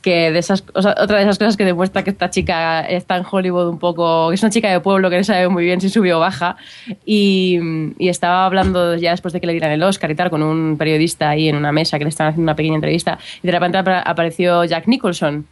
que de esas, otra de esas cosas que demuestra que esta chica está en Hollywood un poco, que es una chica de pueblo que no sabe muy bien si subió o baja, y, y estaba hablando ya después de que le dieran el Oscar y tal, con un periodista ahí en una mesa que le estaban haciendo una pequeña entrevista, y de repente apa- apareció Jack Nicholson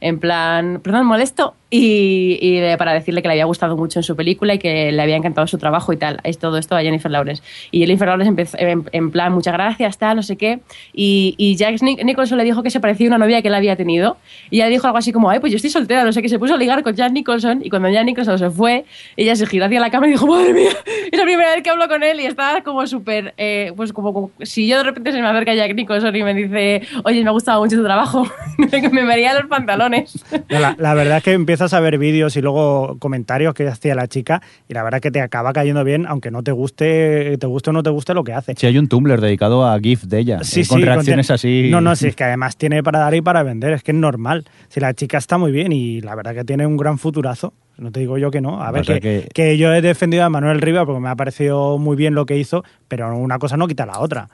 en plan, perdón, molesto, y, y para decirle que le había gustado mucho en su película y que le había encantado su trabajo y tal. Es todo esto a Jennifer Lawrence. Y Jennifer Lawrence empezó en, en plan, muchas gracias, tal, no sé qué. Y, y Jack Nic- Nicholson le dijo que se parecía a una novia que él había tenido. Y ella dijo algo así como, ay, pues yo estoy soltera, no sé qué. Se puso a ligar con Jack Nicholson y cuando Jack Nicholson se fue, ella se giró hacia la cámara y dijo, madre mía, [LAUGHS] es la primera vez que hablo con él y estaba como súper, eh, pues como, como- si yo de repente se me acerca Jack Nicholson y me dice, oye, me ha gustado mucho tu trabajo, [LAUGHS] me vería los pantalones. La, la verdad es que empiezas a ver vídeos y luego comentarios que hacía la chica y la verdad es que te acaba cayendo bien, aunque no te guste, te guste o no te guste lo que hace. Si hay un Tumblr dedicado a GIF de ella, Sí, eh, con sí, reacciones así. No, no, sí, es que además tiene para dar y para vender, es que es normal. Si la chica está muy bien y la verdad que tiene un gran futurazo, no te digo yo que no. A ver, que, que- que yo he defendido a Manuel Rivas porque me ha parecido muy bien lo que hizo, pero una cosa no quita la otra.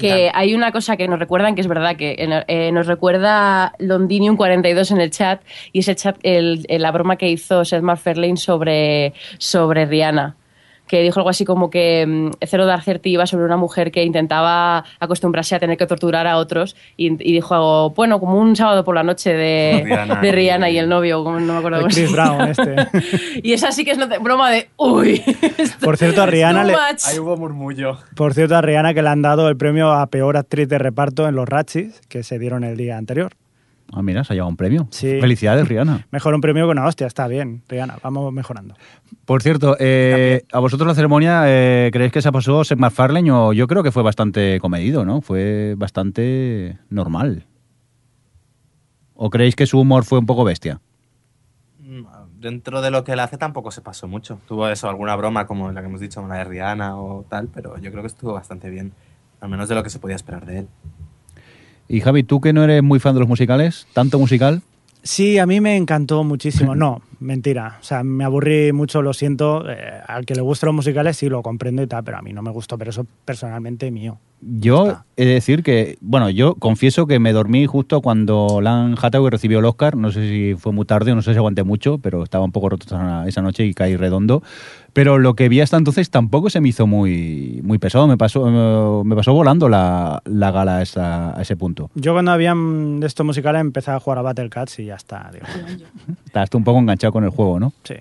Que hay una cosa que nos recuerdan, que es verdad, que en- eh, nos recuerda Londinium42 en el chat, y es el chat, el- el- la broma que hizo Seth MacFarlane sobre, sobre Rihanna. Que dijo algo así como que mm, Cero Dark Thirty iba sobre una mujer que intentaba acostumbrarse a tener que torturar a otros y, y dijo algo, bueno, como un sábado por la noche de Rihanna de Rihanna y- y el novio, como no me acuerdo cómo Chris. Brown este. [LAUGHS] Y esa sí que es broma de, uy. esto Por cierto, a Rihanna le- much". Ahí hubo murmullo. Por cierto, a Rihanna que le han dado el premio a peor actriz de reparto en los Ratchis, que se dieron el día anterior. Ah, mira, se ha llevado un premio. Sí. Felicidades, Rihanna. [LAUGHS] Mejor un premio que una hostia, está bien, Rihanna, vamos mejorando. Por cierto, eh, ¿a vosotros la ceremonia eh, creéis que se pasó Seth MacFarlane o yo creo que fue bastante comedido, ¿no? Fue bastante normal. ¿O creéis que su humor fue un poco bestia? Dentro de lo que él hace tampoco se pasó mucho. Tuvo eso, alguna broma como la que hemos dicho, la de Rihanna o tal, pero yo creo que estuvo bastante bien. Al menos de lo que se podía esperar de él. Y Javi, tú que no eres muy fan de los musicales, tanto musical, Sí, a mí me encantó muchísimo. No, mentira. O sea, me aburrí mucho, lo siento. Eh, al que le gustan los musicales sí lo comprendo y tal, pero a mí no me gustó, pero eso personalmente mío. Yo he de decir que, bueno, yo confieso que me dormí justo cuando Lan Hathaway recibió el Oscar. No sé si fue muy tarde, no sé si aguanté mucho, pero estaba un poco roto esa, noche y caí redondo. Pero lo que vi hasta entonces tampoco se me hizo muy, muy pesado. Me pasó, me pasó volando la, la gala a, esa- a ese punto. Yo cuando habían de estos musicales empecé a jugar a Battle Cats y ya está. digo, [LAUGHS] Estás tú un poco enganchado con el juego, ¿no? sí.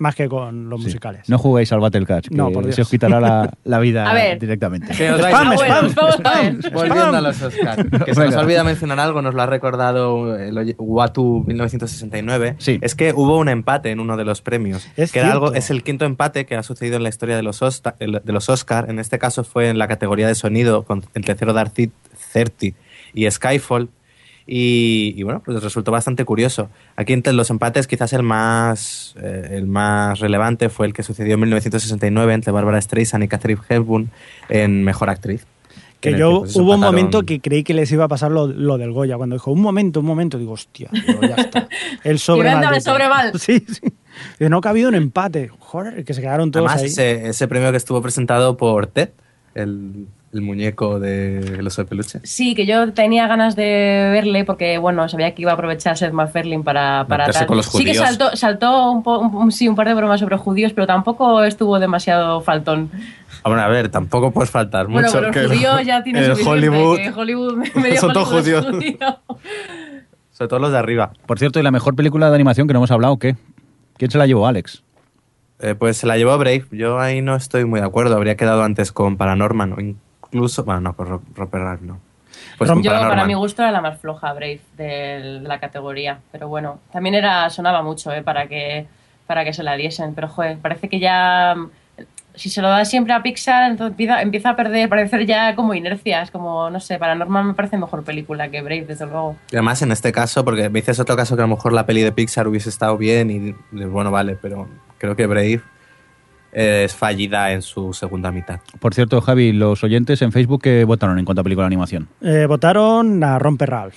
Más que con los Sí. musicales. No juguéis al Battle Cats, que No, por Dios. se os quitará la, la vida [LAUGHS] A ver. directamente. Que os vais Spam, spam, vamos a ver. Volviendo a los Oscars. [LAUGHS] Que se nos olvida mencionar algo, nos lo ha recordado el oye- Watu 1969. Sí. Es que hubo un empate en uno de los premios. Es que era algo, es el quinto empate que ha sucedido en la historia de los, Osta- el- de los Oscar. En este caso fue en la categoría de sonido con, entre Zero Dark Thirty y Skyfall. Y, y bueno, pues resultó bastante curioso. Aquí entre los empates quizás el más, eh, el más relevante fue el que sucedió en 1969 entre Barbara Streisand y Catherine Hepburn en Mejor Actriz. Que yo pues, hubo un momento que creí que les iba a pasar lo, lo del Goya. Cuando dijo, un momento, un momento, digo, hostia, digo, ya está. [LAUGHS] El sobre Y venda mal. el sobre mal. Sí, sí. Y no ha habido un empate. Joder, que se quedaron todos Además, ahí. ese, ese premio que estuvo presentado por Ted, el, el muñeco de El oso de peluche. Sí, que yo tenía ganas de verle porque, bueno, sabía que iba a aprovechar Seth MacFarlane para, para tal. con los sí que saltó, saltó un, po- un- sí, un par de bromas sobre judíos, pero tampoco estuvo demasiado faltón. Hombre, a ver, tampoco puedes faltar Bueno, mucho. pero que los judíos ya tienen Hollywood que Hollywood [LAUGHS] medio son todos judíos. judío. [LAUGHS] Sobre todo los de arriba. Por cierto, ¿y la mejor película de animación que no hemos hablado, qué? ¿Quién se la llevó, Alex? Eh, pues se la llevó Brave. Yo ahí no estoy muy de acuerdo. Habría quedado antes con Paranorman o incluso... Bueno, no, con Ro- Roper Ralph no. Pues Yo, para mi gusto, era la más floja, Brave, de la categoría. Pero bueno, también era sonaba mucho eh, para, que, para que se la diesen. Pero, joder, parece que ya... Si se lo da siempre a Pixar, entonces empieza, empieza a perder, parecer ya como inercias. Como, no sé, Paranormal me parece mejor película que Brave, desde luego. Y además en este caso, porque me dices otro caso que a lo mejor la peli de Pixar hubiese estado bien y bueno, vale, pero creo que Brave es fallida en su segunda mitad. Por cierto, Javi, los oyentes en Facebook que votaron en cuanto a película de animación. Eh, votaron a Romper Ralph.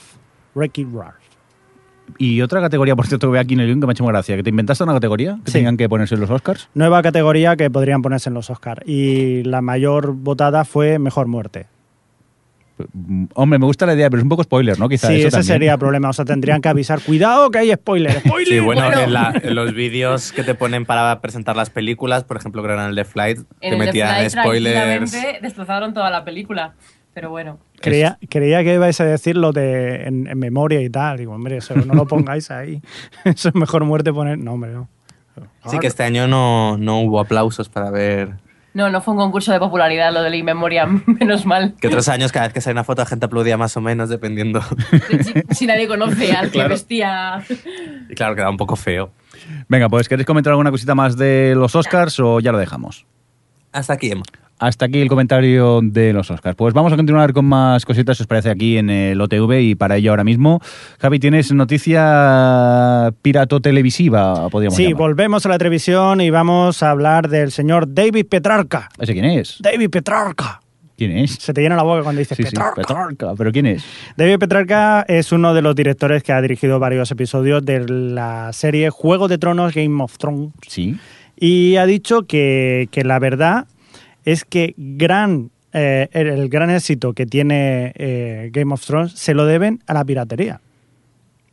Wreck-It Ralph. Y otra categoría, por cierto, que veo aquí en el link que me ha hecho gracia. ¿Que te inventaste una categoría que Sí. tenían que ponerse en los Oscars? Nueva categoría que podrían ponerse en los Oscars. Y la mayor votada fue Mejor Muerte. Mm, Hombre, me gusta la idea, pero es un poco spoiler, ¿no? Quizá sí, eso ese también. sería el problema. O sea, tendrían que avisar. Cuidado que hay spoiler. [LAUGHS] ¡Spoiler! Sí, bueno, Bueno. En, la- en los vídeos que te ponen para presentar las películas, por ejemplo, creo que en el de Flight, En que metían Fly, spoilers. destrozaron toda la película. Pero bueno. Creía, creía que ibais a decir lo de en, en memoria y tal. Digo, hombre, eso no lo pongáis ahí. [LAUGHS] Eso es mejor muerte poner. No, hombre, no. Sí, que este año no, no hubo aplausos para ver. No, no fue un concurso de popularidad lo del In Memoriam, [LAUGHS] menos mal. Que otros años, cada vez que sale una foto, la gente aplaudía más o menos, dependiendo. Si, si nadie conoce al que vestía. Y claro, quedaba un poco feo. Venga, pues ¿queréis comentar alguna cosita más de los Oscars o ya lo dejamos? Hasta aquí, Emma. Hasta aquí el comentario de los Oscars. Pues vamos a continuar con más cositas, si os parece, aquí en el OTV y para ello ahora mismo. Javi, tienes noticia pirato televisiva, podríamos Sí, llamar. volvemos a la televisión y vamos a hablar del señor David Petrarca. ¿Ese quién es? David Petrarca. ¿Quién es? Se te llena la boca cuando dices Sí, sí, Petrarca. Petrarca. ¿Pero quién es? David Petrarca es uno de los directores que ha dirigido varios episodios de la serie Juego de Tronos Game of Thrones Sí. y ha dicho que, que la verdad es que gran, eh, el, el gran éxito que tiene eh, Game of Thrones se lo deben a la piratería.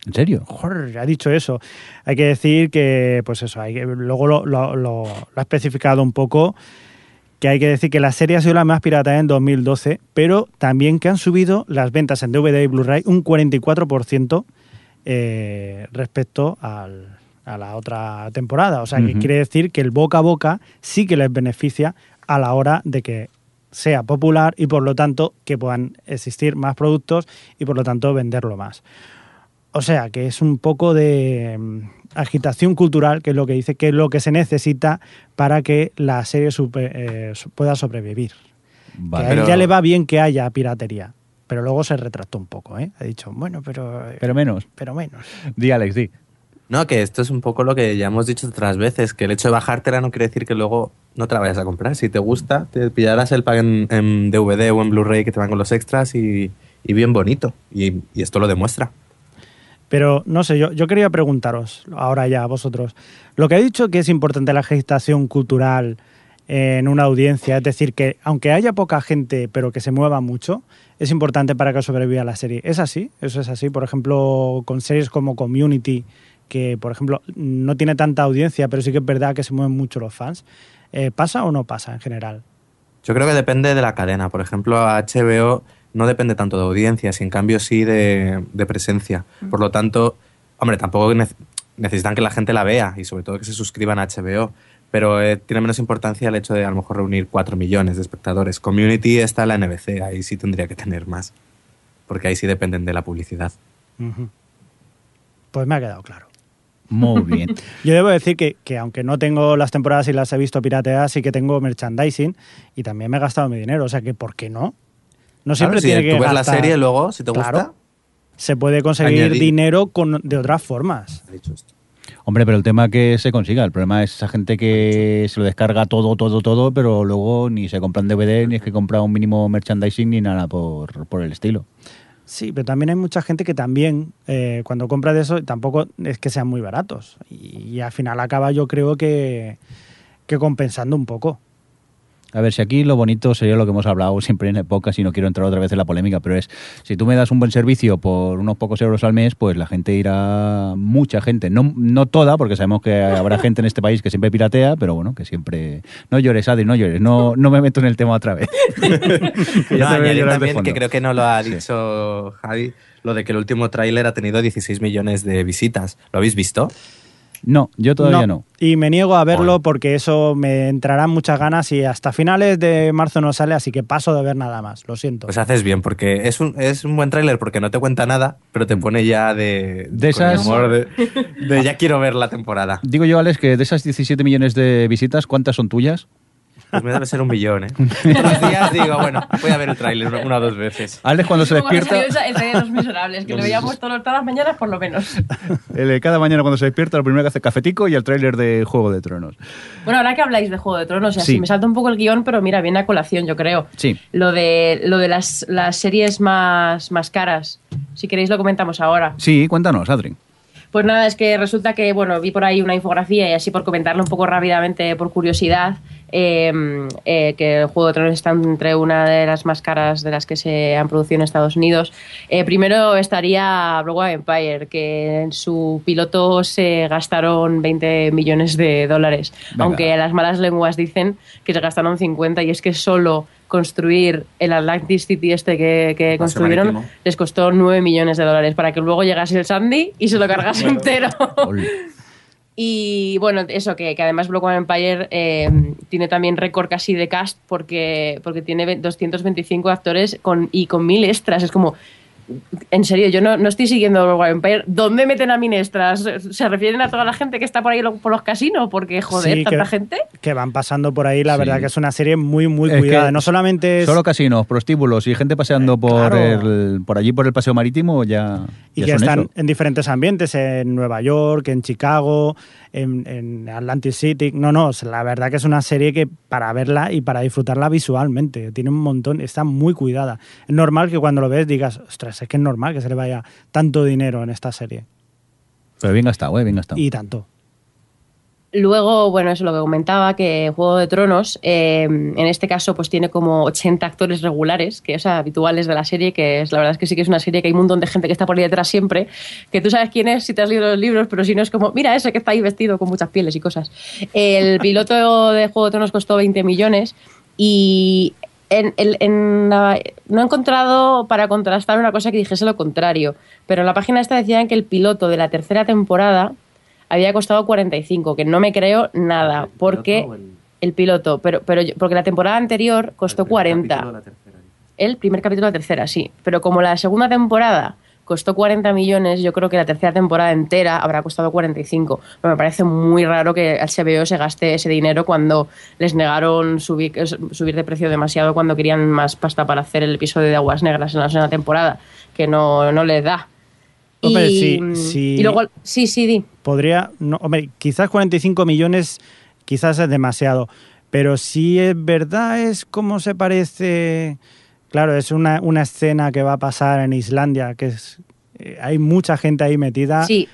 ¿En serio? Joder, ha dicho eso. Hay que decir que, pues eso, hay que- luego lo, lo- lo- lo ha especificado un poco, que hay que decir que la serie ha sido la más piratada en 2012, pero también que han subido las ventas en DVD y Blu-ray un 44% eh, respecto al- a la otra temporada. O sea, que quiere decir que el boca a boca sí que les beneficia a la hora de que sea popular y por lo tanto que puedan existir más productos y por lo tanto venderlo más. O sea, que es un poco de mm, agitación cultural, que es lo que dice, que es lo que se necesita para que la serie eh, pueda sobrevivir. Vale. que a él pero- ya le va bien que haya piratería, pero luego se retractó un poco, ¿eh? Ha dicho, bueno, pero, eh, Pero menos. pero menos. Di, Alex, di. No, que esto es un poco lo que ya hemos dicho otras veces, que el hecho de bajártela no quiere decir que luego no te la vayas a comprar. Si te gusta, te pillarás el pack en, DVD o en Blu-ray que te van con los extras y, bien bonito. Y, esto lo demuestra. Pero no sé, yo, yo quería preguntaros, ahora ya a vosotros, lo que ha dicho que es importante la agitación cultural en una audiencia. Es decir, que aunque haya poca gente, pero que se mueva mucho, es importante para que sobreviva la serie. ¿Es así? Eso es así. Por ejemplo, con series como Community, que por ejemplo no tiene tanta audiencia, pero sí que es verdad que se mueven mucho los fans. Eh, ¿Pasa o no pasa en general? Yo creo que depende de la cadena. Por ejemplo, HBO no depende tanto de audiencias, y en cambio sí de, de presencia. Por lo tanto, hombre, tampoco nece- necesitan que la gente la vea y sobre todo que se suscriban a HBO. Pero eh, tiene menos importancia el hecho de a lo mejor reunir 4 millones de espectadores. Community está en la NBC, ahí sí tendría que tener más. Porque ahí sí dependen de la publicidad. Pues me ha quedado claro. Muy bien. [LAUGHS] Yo debo decir que, que aunque no tengo las temporadas y las he visto pirateadas, sí que tengo merchandising y también me he gastado mi dinero. O sea que, ¿por qué no? No siempre Claro, si tiene que tú ves la serie luego, si te Claro. gusta. Se puede conseguir Añadir. dinero con, de otras formas. Hombre, pero el tema que se consiga. El problema es esa gente que se lo descarga todo, todo, todo, pero luego ni se compran DVD, ni es que compra un mínimo merchandising, ni nada por, por el estilo. Sí, pero también hay mucha gente que también, eh, cuando compra de eso, tampoco es que sean muy baratos. Y, y al final acaba, yo creo que, que compensando un poco. A ver, si aquí lo bonito sería lo que hemos hablado siempre en épocas y no quiero entrar otra vez en la polémica, pero es, si tú me das un buen servicio por unos pocos euros al mes, pues la gente irá, mucha gente, no, no toda, porque sabemos que habrá [LAUGHS] gente en este país que siempre piratea, pero bueno, que siempre... No llores, Adri, no llores, no, no me meto en el tema otra vez. [LAUGHS] Que No, añadir también, que creo que no lo ha dicho Javi, lo de que el último tráiler ha tenido 16 millones de visitas. ¿Lo habéis visto? No, yo todavía no. Y me niego a verlo Bueno. porque eso me entrarán muchas ganas y hasta finales de marzo no sale, así que paso de ver nada más. Lo siento. Pues haces bien, porque es un, es un buen tráiler porque no te cuenta nada, pero te pone ya de... De esas- humor de, de [LAUGHS] ya quiero ver la temporada. Digo yo, Alex, que de esas 17 millones de visitas, ¿cuántas son tuyas? Pues me debe ser un millón, ¿eh? [LAUGHS] Los días digo, bueno, voy a ver el tráiler una, una o dos veces. Alex cuando se despierta... el de los miserables, que lo veíamos todos- todas las mañanas por lo menos. [LAUGHS] Eh, cada mañana cuando se despierta, lo primero que hace es cafetico y el tráiler de Juego de Tronos. Bueno, ahora que habláis de Juego de Tronos, así Sí. me salta un poco el guion, pero mira, viene a colación, yo creo. Sí. Lo de, lo de las, las series más, más caras. Si queréis lo comentamos ahora. Sí, cuéntanos, Adri. Pues nada, es que resulta que, bueno, vi por ahí una infografía y así por comentarlo un poco rápidamente, por curiosidad, eh, eh, que el Juego de Tronos está entre una de las más caras de las que se han producido en Estados Unidos. Eh, primero estaría Broadway Empire, que en su piloto se gastaron 20 millones de dólares, Venga. aunque las malas lenguas dicen que se gastaron 50 y es que solo construir el Atlantic City este que, que construyeron marítimo. les costó 9 millones de dólares para que luego llegase el Sandy y se lo cargase [LAUGHS] entero. Y bueno, eso, que, que además Block Empire eh, tiene también récord casi de cast porque, porque tiene ve- 225 actores con, y con mil extras. Es como, en serio, yo no, no estoy siguiendo Empire. ¿Dónde meten a mil extras? ¿Se refieren a toda la gente que está por ahí lo- por los casinos? Porque, joder, Sí, tanta que- gente. Que van pasando por ahí, la Sí. verdad que es una serie muy, muy Es cuidada. No solamente es... Solo casinos, prostíbulos y gente paseando por, claro. el, por allí por el paseo marítimo ya, Y ya que son están eso. en diferentes ambientes, en Nueva York, en Chicago, en, en Atlantic City. No, no, la verdad que es una serie que para verla y para disfrutarla visualmente, tiene un montón, está muy cuidada. Es normal que cuando lo ves digas, ostras, es que es normal que se le vaya tanto dinero en esta serie. Pero bien gastado, eh, bien gastado. Y tanto. Luego, bueno, eso es lo que comentaba, que Juego de Tronos, eh, en este caso, pues tiene como 80 actores regulares, que es habituales de la serie, que es la verdad es que sí que es una serie que hay un montón de gente que está por ahí detrás siempre, que tú sabes quién es si te has leído los libros, pero si no es como, mira ese que está ahí vestido con muchas pieles y cosas. El [LAUGHS] piloto de Juego de Tronos costó 20 millones y en, el- en la- no he encontrado para contrastar una cosa que dijese lo contrario, pero en la página esta decían que el piloto de la tercera temporada había costado 45, que no me creo nada, porque el piloto, pero, pero yo- porque la temporada anterior costó 40. El primer capítulo de la tercera, sí, pero como la segunda temporada costó 40 millones, yo creo que la tercera temporada entera habrá costado 45. Pero me parece muy raro que HBO se gaste ese dinero cuando les negaron subir, subir de precio demasiado cuando querían más pasta para hacer el episodio de Aguas Negras en la segunda temporada, que no, no les da. Hombre, y, sí, sí. y luego, sí, sí, di. Podría, no, hombre, quizás 45 millones quizás es demasiado, pero si es verdad es como se parece, claro, es una, una escena que va a pasar en Islandia, que es, eh, hay mucha gente ahí metida. Sí.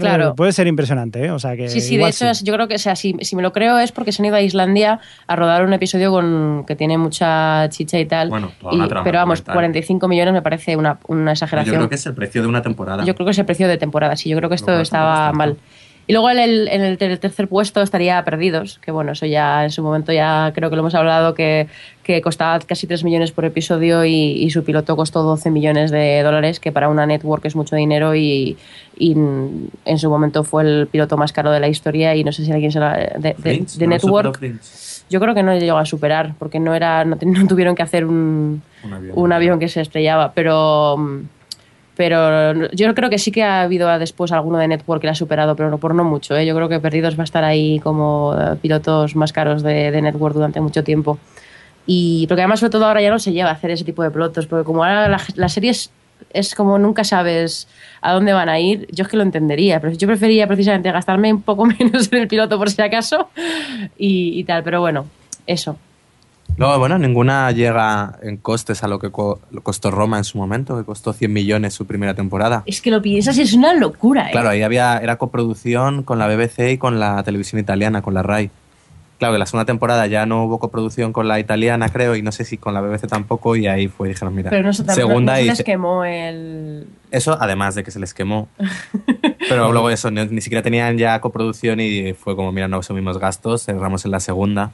Claro. Puede ser impresionante, ¿eh? O sea que. Sí, sí, de hecho, es- yo creo que, o sea, si, si me lo creo es porque se han ido a Islandia a rodar un episodio con que tiene mucha chicha y tal. Bueno, toda Y- una trama pero vamos, documental. 45 millones me parece una, una Yo exageración. creo que es el precio de una temporada. Yo creo que es el precio de temporada, sí, yo creo que esto estaba es mal. Y luego en el, en el ter- tercer puesto estaría Perdidos, que bueno, eso ya en su momento ya creo que lo hemos hablado, que, que costaba casi 3 millones por episodio y, y su piloto costó 12 millones de dólares, que para una network es mucho dinero y, y en su momento fue el piloto más caro de la historia y no sé si alguien se la... De, de- de network, yo creo que no llegó a superar, porque no, era, no, no tuvieron que hacer un, Un avión. un avión que se estrellaba, pero pero yo creo que sí que ha habido después alguno de Network que la ha superado, pero no por no mucho. ¿eh? Yo creo que Perdidos va a estar ahí como eh, pilotos más caros de, Network durante mucho tiempo. Y porque además, sobre todo ahora ya no se lleva a hacer ese tipo de pilotos, porque como ahora la, la serie es, es como nunca sabes a dónde van a ir, yo es que lo entendería, pero yo prefería precisamente gastarme un poco [LAUGHS] menos en el piloto por si acaso y, y tal, pero bueno, eso. Luego, bueno, ninguna llega en costes a lo que co- lo costó Roma en su momento, que costó 100 millones su primera temporada. Es que lo piensas es una locura, ¿eh? Claro, ahí había, era coproducción con la BBC y con la televisión italiana, con la RAI. Claro, que la segunda temporada ya no hubo coproducción con la italiana, creo, y no sé si con la BBC tampoco, y ahí fue, dijeron, mira, Pero no se, segunda no se les quemó el... Eso, además de que se les quemó. [LAUGHS] Pero luego eso, ni, ni siquiera tenían ya coproducción y fue como, mira, no asumimos gastos, cerramos en la segunda.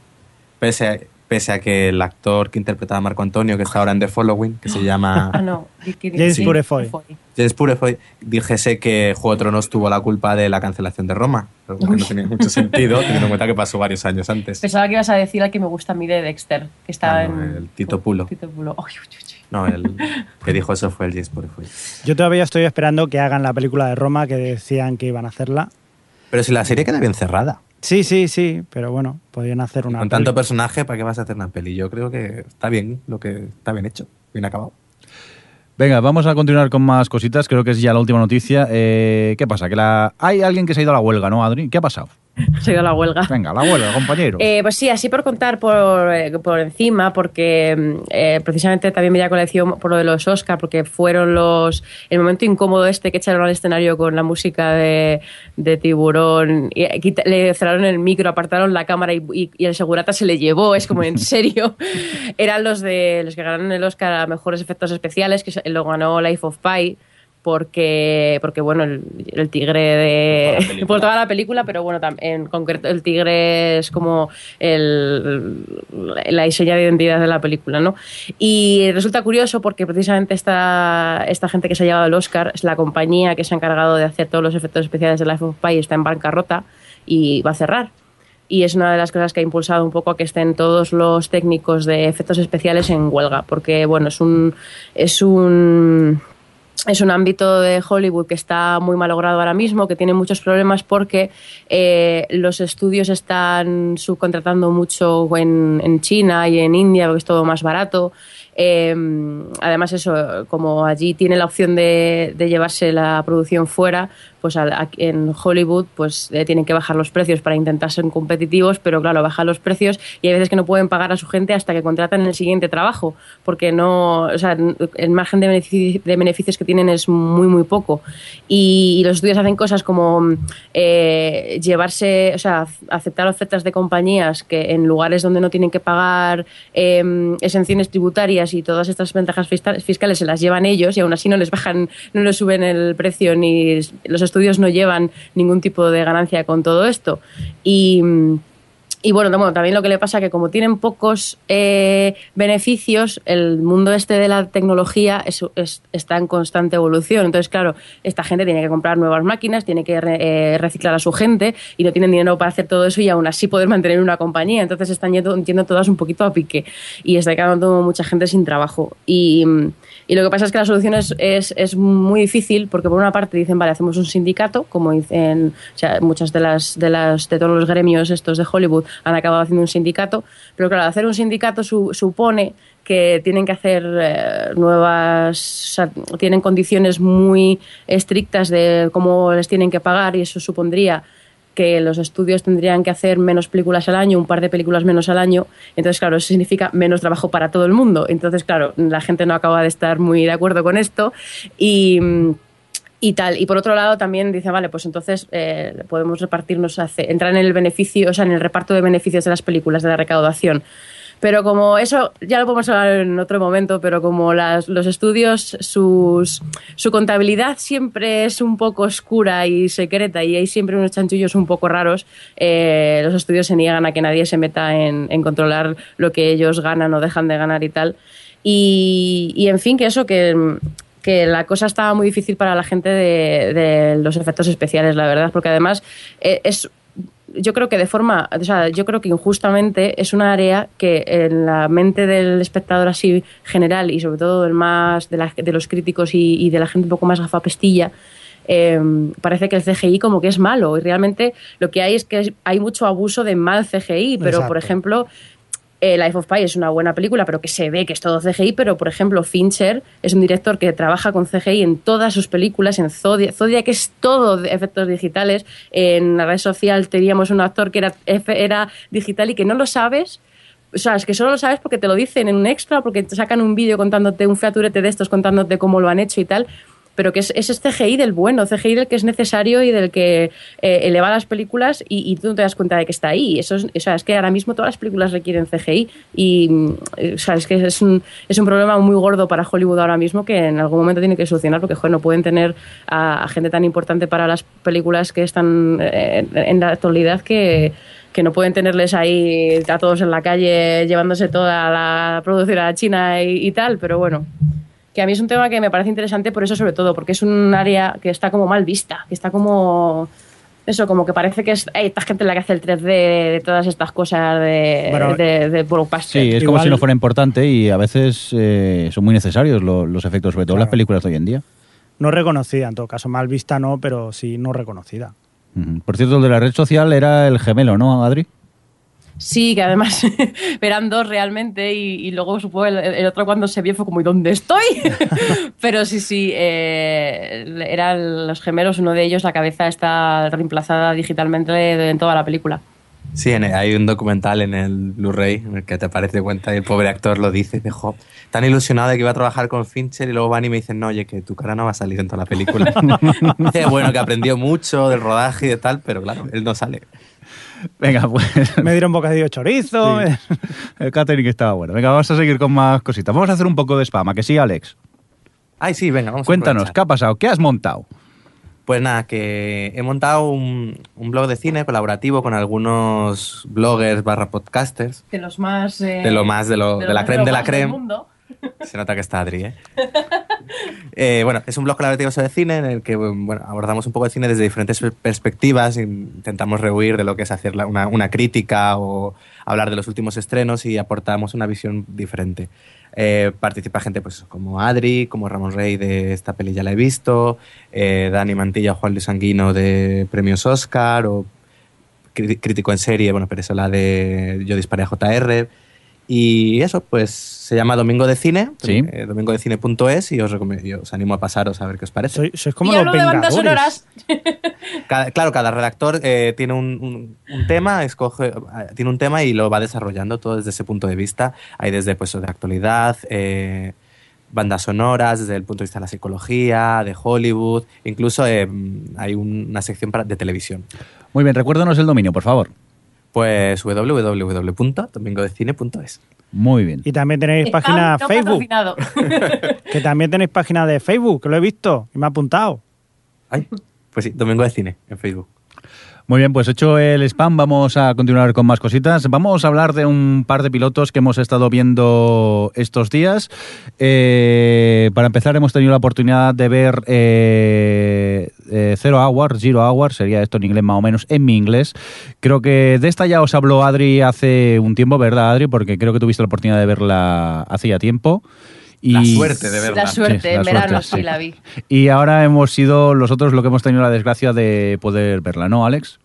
Pese a, pese a que el actor que interpretaba a Marco Antonio, que está ahora en The Following, que se llama [LAUGHS] Ah, no. ¿qué- qué- James Purefoy. James Purefoy, dijese que Juego de Tronos tuvo la culpa de la cancelación de Roma. Pero que no tenía mucho sentido, [LAUGHS] teniendo en cuenta que pasó varios años antes. Pensaba que ibas a decir al que me gusta a mí de Dexter, que está Ah, no, en... el Tito Pulo. Tito Pulo. Uy, uy, uy. No, el que dijo eso fue el James Purefoy. Yo todavía estoy esperando que hagan la película de Roma que decían que iban a hacerla. Pero si la serie queda bien cerrada. Sí, sí, sí, pero bueno, podrían hacer una. Con tanto personaje, ¿para qué vas a hacer una peli? Yo creo que está bien lo que está bien hecho, bien acabado. Venga, vamos a continuar con más cositas. Creo que es ya la última noticia. Eh, ¿Qué pasa? Que la... hay alguien que se ha ido a la huelga, ¿no, Adri? ¿Qué ha pasado? [LAUGHS] Se a la huelga. Venga, la huelga, compañero. [LAUGHS] Eh, pues sí, así por contar por, eh, por encima, porque mm, eh, precisamente también me llama colección por lo de los Oscar, porque fueron los el momento incómodo este que echaron al escenario con la música de, de Tiburón, y, eh, quita- le cerraron el micro, apartaron la cámara y, y- y el segurata se le llevó, es como en serio. [LAUGHS] Eran los de los que ganaron el Oscar a mejores efectos especiales, que se- lo ganó Life of Pi. Porque, porque bueno, el, el tigre de. Por toda la película, pero bueno, en concreto el tigre es como el, la diseña de identidad de la película, ¿no? Y resulta curioso porque precisamente esta, esta gente que se ha llevado el Oscar es la compañía que se ha encargado de hacer todos los efectos especiales de Life of Pi, está en bancarrota y va a cerrar. Y es una de las cosas que ha impulsado un poco a que estén todos los técnicos de efectos especiales en huelga, porque bueno, es un. Es un es un ámbito de Hollywood que está muy malogrado ahora mismo, que tiene muchos problemas porque eh, los estudios están subcontratando mucho en, en China y en India porque es todo más barato. Eh, además, eso, como allí tiene la opción de, llevarse la producción fuera, pues al- aquí en Hollywood pues eh, tienen que bajar los precios para intentar ser competitivos, pero claro, bajan los precios y hay veces que no pueden pagar a su gente hasta que contratan el siguiente trabajo, porque no, o sea, el margen de, benefici- de beneficios que tienen es muy, muy poco. Y, los estudios hacen cosas como eh, llevarse, o sea, aceptar ofertas de compañías que en lugares donde no tienen que pagar eh, exenciones tributarias y todas estas ventajas fiscal- fiscales se las llevan ellos y aún así no les bajan, no les suben el precio ni los estudios no llevan ningún tipo de ganancia con todo esto. Y. y bueno, bueno, también lo que le pasa es que como tienen pocos eh, beneficios, el mundo este de la tecnología es- es- está en constante evolución. Entonces, claro, esta gente tiene que comprar nuevas máquinas, tiene que eh, reciclar a su gente y no tienen dinero para hacer todo eso y aún así poder mantener una compañía. Entonces están yendo, yendo todas un poquito a pique y está quedando mucha gente sin trabajo. Y, y lo que pasa es que la solución es, es, es muy difícil porque por una parte dicen, vale, hacemos un sindicato, como dicen muchas de las, de las de todos los gremios estos de Hollywood han acabado haciendo un sindicato, pero claro, hacer un sindicato su- supone que tienen que hacer eh, nuevas, tienen condiciones muy estrictas de cómo les tienen que pagar y eso supondría que los estudios tendrían que hacer menos películas al año, un par de películas menos al año. Entonces, claro, eso significa menos trabajo para todo el mundo. Entonces, claro, la gente no acaba de estar muy de acuerdo con esto y... y tal. Y por otro lado también dice, vale, pues entonces eh, podemos repartirnos, hace- entrar en el beneficio, o sea, en el reparto de beneficios de las películas, de la recaudación. Pero como eso, ya lo podemos hablar en otro momento, pero como las- los estudios, sus, su contabilidad siempre es un poco oscura y secreta y hay siempre unos chanchullos un poco raros, eh, los estudios se niegan a que nadie se meta en, en controlar lo que ellos ganan o dejan de ganar y tal. Y, y, en fin, que eso, que, que la cosa estaba muy difícil para la gente de, de los efectos especiales, la verdad, porque además eh, es yo creo que de forma, o sea, yo creo que injustamente es una área que en la mente del espectador así general y sobre todo el más de, la- de los críticos y, y de la gente un poco más gafapestilla, eh, parece que el CGI como que es malo y realmente lo que hay es que hay mucho abuso de mal CGI, pero por ejemplo eh, Life of Pi es una buena película, pero que se ve que es todo CGI, pero por ejemplo Fincher es un director que trabaja con CGI en todas sus películas, en Zodiac, Zodiac es todo efectos digitales, en la red social teníamos un actor que era digital y que no lo sabes, o sea, es que solo lo sabes porque te lo dicen en un extra, porque te sacan un vídeo contándote un featurete de estos, contándote cómo lo han hecho y tal, pero que es, es CGI del bueno, CGI del que es necesario y del que eh, eleva las películas y, y tú no te das cuenta de que está ahí. Eso es, o sea, es que ahora mismo todas las películas requieren CGI y mm, eh, o sea, es que es un, es un problema muy gordo para Hollywood ahora mismo que en algún momento tiene que solucionar porque joder, no pueden tener a, a gente tan importante para las películas que están eh, en, en la actualidad que que no pueden tenerles ahí a todos en la calle llevándose toda la producción a China y, y tal, pero bueno, que a mí es un tema que me parece interesante por eso sobre todo, porque es un área que está como mal vista, que está como... Eso, como que parece que es "Ey, esta gente la que hace el 3D de todas estas cosas de, Bueno, de, de blockbuster. Sí, es como Igual- si no fuera importante y a veces eh, son muy necesarios lo- los efectos, sobre todo las películas de hoy en día. No reconocida, en todo caso, mal vista no, pero sí no reconocida. Por cierto, el de la red social era el gemelo, ¿no, Adri? Sí, que además [LAUGHS] eran dos realmente y, y luego supongo el, el otro cuando se vio fue como ¿y dónde estoy? [LAUGHS] Pero sí, sí, eh, eran los gemelos, uno de ellos la cabeza está reemplazada digitalmente en toda la película. Sí, en- hay un documental en el Blu-ray en el que te aparece cuenta y el pobre actor lo dice, dice, "Jo, tan ilusionado de que iba a trabajar con Fincher y luego van y me dicen, no, oye, que tu cara no va a salir en toda la película. [LAUGHS] Dice, bueno, que aprendió mucho del rodaje y de tal, pero claro, él no sale. [LAUGHS] Venga, pues Me dieron bocadillo de chorizo. eh. el catering estaba bueno. Venga, vamos a seguir con más cositas. Vamos a hacer un poco de spam, ¿a que sí, Alex? Ay, sí, venga, vamos a Cuéntanos. ¿qué ha pasado? ¿Qué has montado? Pues nada, que he montado un, un blog de cine colaborativo con algunos bloggers barra podcasters. De los más... eh, De lo más, de, lo, de, los la creme de la creme. mundo. Se nota que está Adri, ¿eh? [LAUGHS] [LAUGHS] Eh, bueno, es un blog colaborativo sobre cine en el que abordamos un poco de cine desde diferentes per- perspectivas. Intentamos rehuir de lo que es hacer una, crítica o hablar de los últimos estrenos y aportamos una visión diferente. Eh, participa gente pues, como Adri, como Ramón Rey de esta peli ya la he visto, eh, Dani Mantilla Juan Luis Sanguino de premios Oscar o crítico en serie, bueno, pero eso la de Yo disparé a JR. Y eso, pues se llama Domingo de Cine, Sí. eh, domingodecine.es y os, y os animo a pasaros a ver qué os parece. Soy, sois como y los hablo de bandas sonoras. [LAUGHS] Cada- claro, cada redactor eh, tiene un, un- un tema, escoge, eh, tiene un tema y lo va desarrollando todo desde ese punto de vista. Hay desde pues, de actualidad, eh, bandas sonoras, desde el punto de vista de la psicología, de Hollywood, incluso eh, hay un- una sección para- de televisión. Muy bien, recuérdanos el dominio, por favor. Pues www.domingodecine.es. Muy bien. Y también tenéis Spam página no Facebook. [LAUGHS] Que también tenéis página de Facebook, que lo he visto y me ha apuntado. Ay, pues sí, Domingo de Cine en Facebook. Muy bien, pues hecho el spam, vamos a continuar con más cositas. Vamos a hablar de un par de pilotos que hemos estado viendo estos días. Eh, para empezar, hemos tenido la oportunidad de ver eh, eh, Zero Hour, Zero Hour, sería esto en inglés más o menos, en mi inglés. Creo que de esta ya os habló Adri hace un tiempo, ¿verdad, Adri? Porque creo que tuviste la oportunidad de verla hace ya tiempo. Y... La suerte de verla. La suerte, Sí, la en verano suerte, sí. sí. la vi. Y ahora hemos sido los otros lo que hemos tenido la desgracia de poder verla, ¿no, Alex?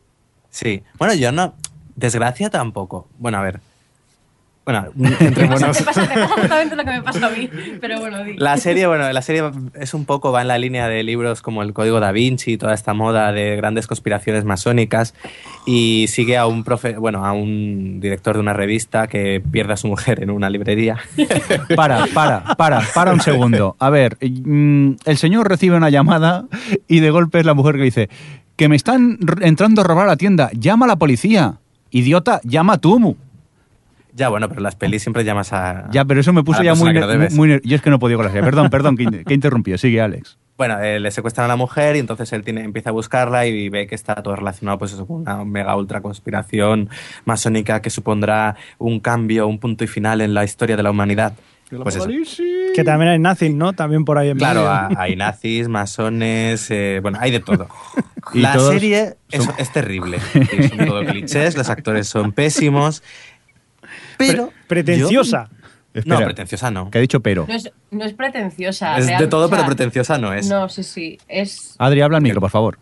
Sí. Bueno, yo no. Desgracia tampoco. Bueno, a ver. Bueno, [LAUGHS] entre Te pasa, monos. te pasa- te pasa exactamente lo que me pasa a mí. Pero bueno, di. La serie, bueno, la serie es un poco, va en la línea de libros como El Código da Vinci y toda esta moda de grandes conspiraciones masónicas y sigue a un profe, bueno, a un director de una revista que pierde a su mujer en una librería. [LAUGHS] Para, para, para, para un segundo. A ver, mm, el señor recibe una llamada y de golpe es la mujer que dice que me están entrando a robar la tienda, llama a la policía. Idiota, llama a Tumu. Ya, bueno, pero las pelis siempre llamas a... Ya, pero eso me puso ya muy, muy Yo es que no podía con la serie. Perdón, perdón, que, que interrumpió. Sigue, Alex. Bueno, eh, le secuestran a la mujer y entonces él tiene, empieza a buscarla y ve que está todo relacionado pues eso, con una mega ultra conspiración masónica que supondrá un cambio, un punto y final en la historia de la humanidad. Pues eso. Que también hay nazis, ¿no? También por ahí en Claro, medio. hay nazis, masones, eh, bueno, hay de todo. [LAUGHS] La serie es, es terrible. Son todo clichés, los actores son pésimos. Pero. Pretenciosa. yo- no, pretenciosa no. Que ha dicho pero. No es, no es pretenciosa. Es de todo, o sea, pero pretenciosa no es. No, sí, sí. Es. Adri, habla al micro, por favor.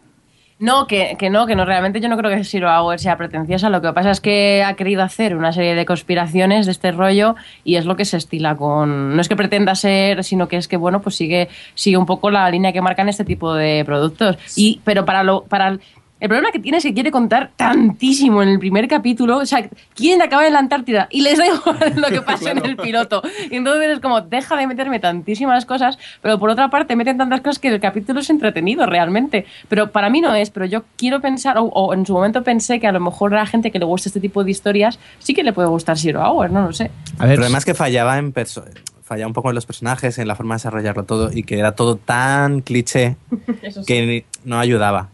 No, que, que no, que no, realmente yo no creo que Zero Hour sea pretenciosa. Lo que pasa es que ha querido hacer una serie de conspiraciones de este rollo y es lo que se estila con. No es que pretenda ser, sino que es que, bueno, pues sigue, sigue un poco la línea que marcan este tipo de productos. Y, pero para lo. Para el, el problema que tiene es que quiere contar tantísimo en el primer capítulo. O sea, quieren acabar en la Antártida y les da igual lo que [LAUGHS] pasa en el piloto. Y entonces es como, deja de meterme tantísimas cosas, pero por otra parte meten tantas cosas que el capítulo es entretenido realmente. Pero para mí no es, pero yo quiero pensar, o, o en su momento pensé que a lo mejor a la gente que le gusta este tipo de historias sí que le puede gustar Zero Hour, no lo sé. A ver, El problema es que fallaba en perso- fallaba un poco en los personajes, en la forma de desarrollarlo todo y que era todo tan cliché [LAUGHS] sí. que no ayudaba.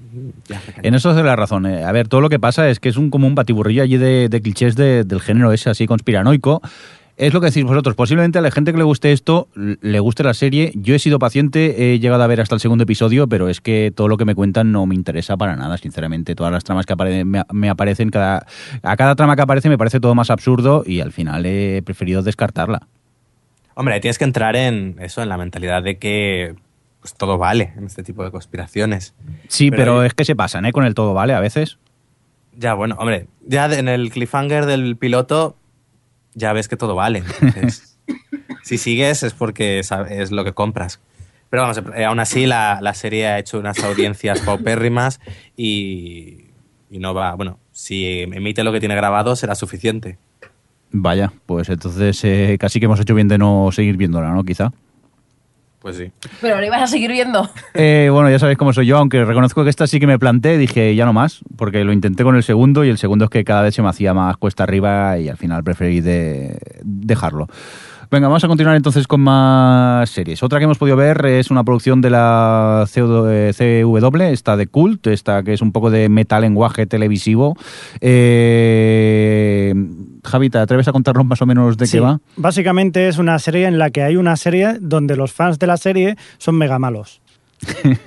Ya. En eso es la razón. eh. A ver, todo lo que pasa es que es un como un batiburrillo allí de, de clichés de- del género ese así conspiranoico. Es lo que decís vosotros. Posiblemente a la gente que le guste esto, le guste la serie. Yo he sido paciente, he llegado a ver hasta el segundo episodio, pero es que todo lo que me cuentan no me interesa para nada, sinceramente. Todas las tramas que apare- me, me aparecen, cada, a cada trama que aparece me parece todo más absurdo y al final he preferido descartarla. Hombre, tienes que entrar en eso, en la mentalidad de que pues, todo vale en este tipo de conspiraciones. Sí, Pero es que se pasan, ¿eh? Con el todo, ¿vale? A veces. Ya, bueno, hombre, ya en el cliffhanger del piloto ya ves que todo vale. Entonces, [LAUGHS] si sigues es porque es lo que compras. Pero vamos, eh, aún así la, la serie ha hecho unas audiencias paupérrimas y, y no va, bueno, si emite lo que tiene grabado será suficiente. Vaya, pues entonces eh, casi que hemos hecho bien de no seguir viéndola, ¿no? Quizá. Pues sí. Pero lo ibas a seguir viendo. [LAUGHS] Eh, bueno, ya sabéis cómo soy yo, aunque reconozco que esta sí que me planté, dije ya no más, porque lo intenté con el segundo y el segundo es que cada vez se me hacía más cuesta arriba y al final preferí de dejarlo. Venga, vamos a continuar entonces con más series. Otra que hemos podido ver es una producción de la CW, eh, CW, esta de Cult, esta que es un poco de metalenguaje televisivo. Eh, Javi, ¿te atreves a contarnos más o menos de Sí, qué va? Básicamente es una serie en la que hay una serie donde los fans de la serie son mega malos. [LAUGHS]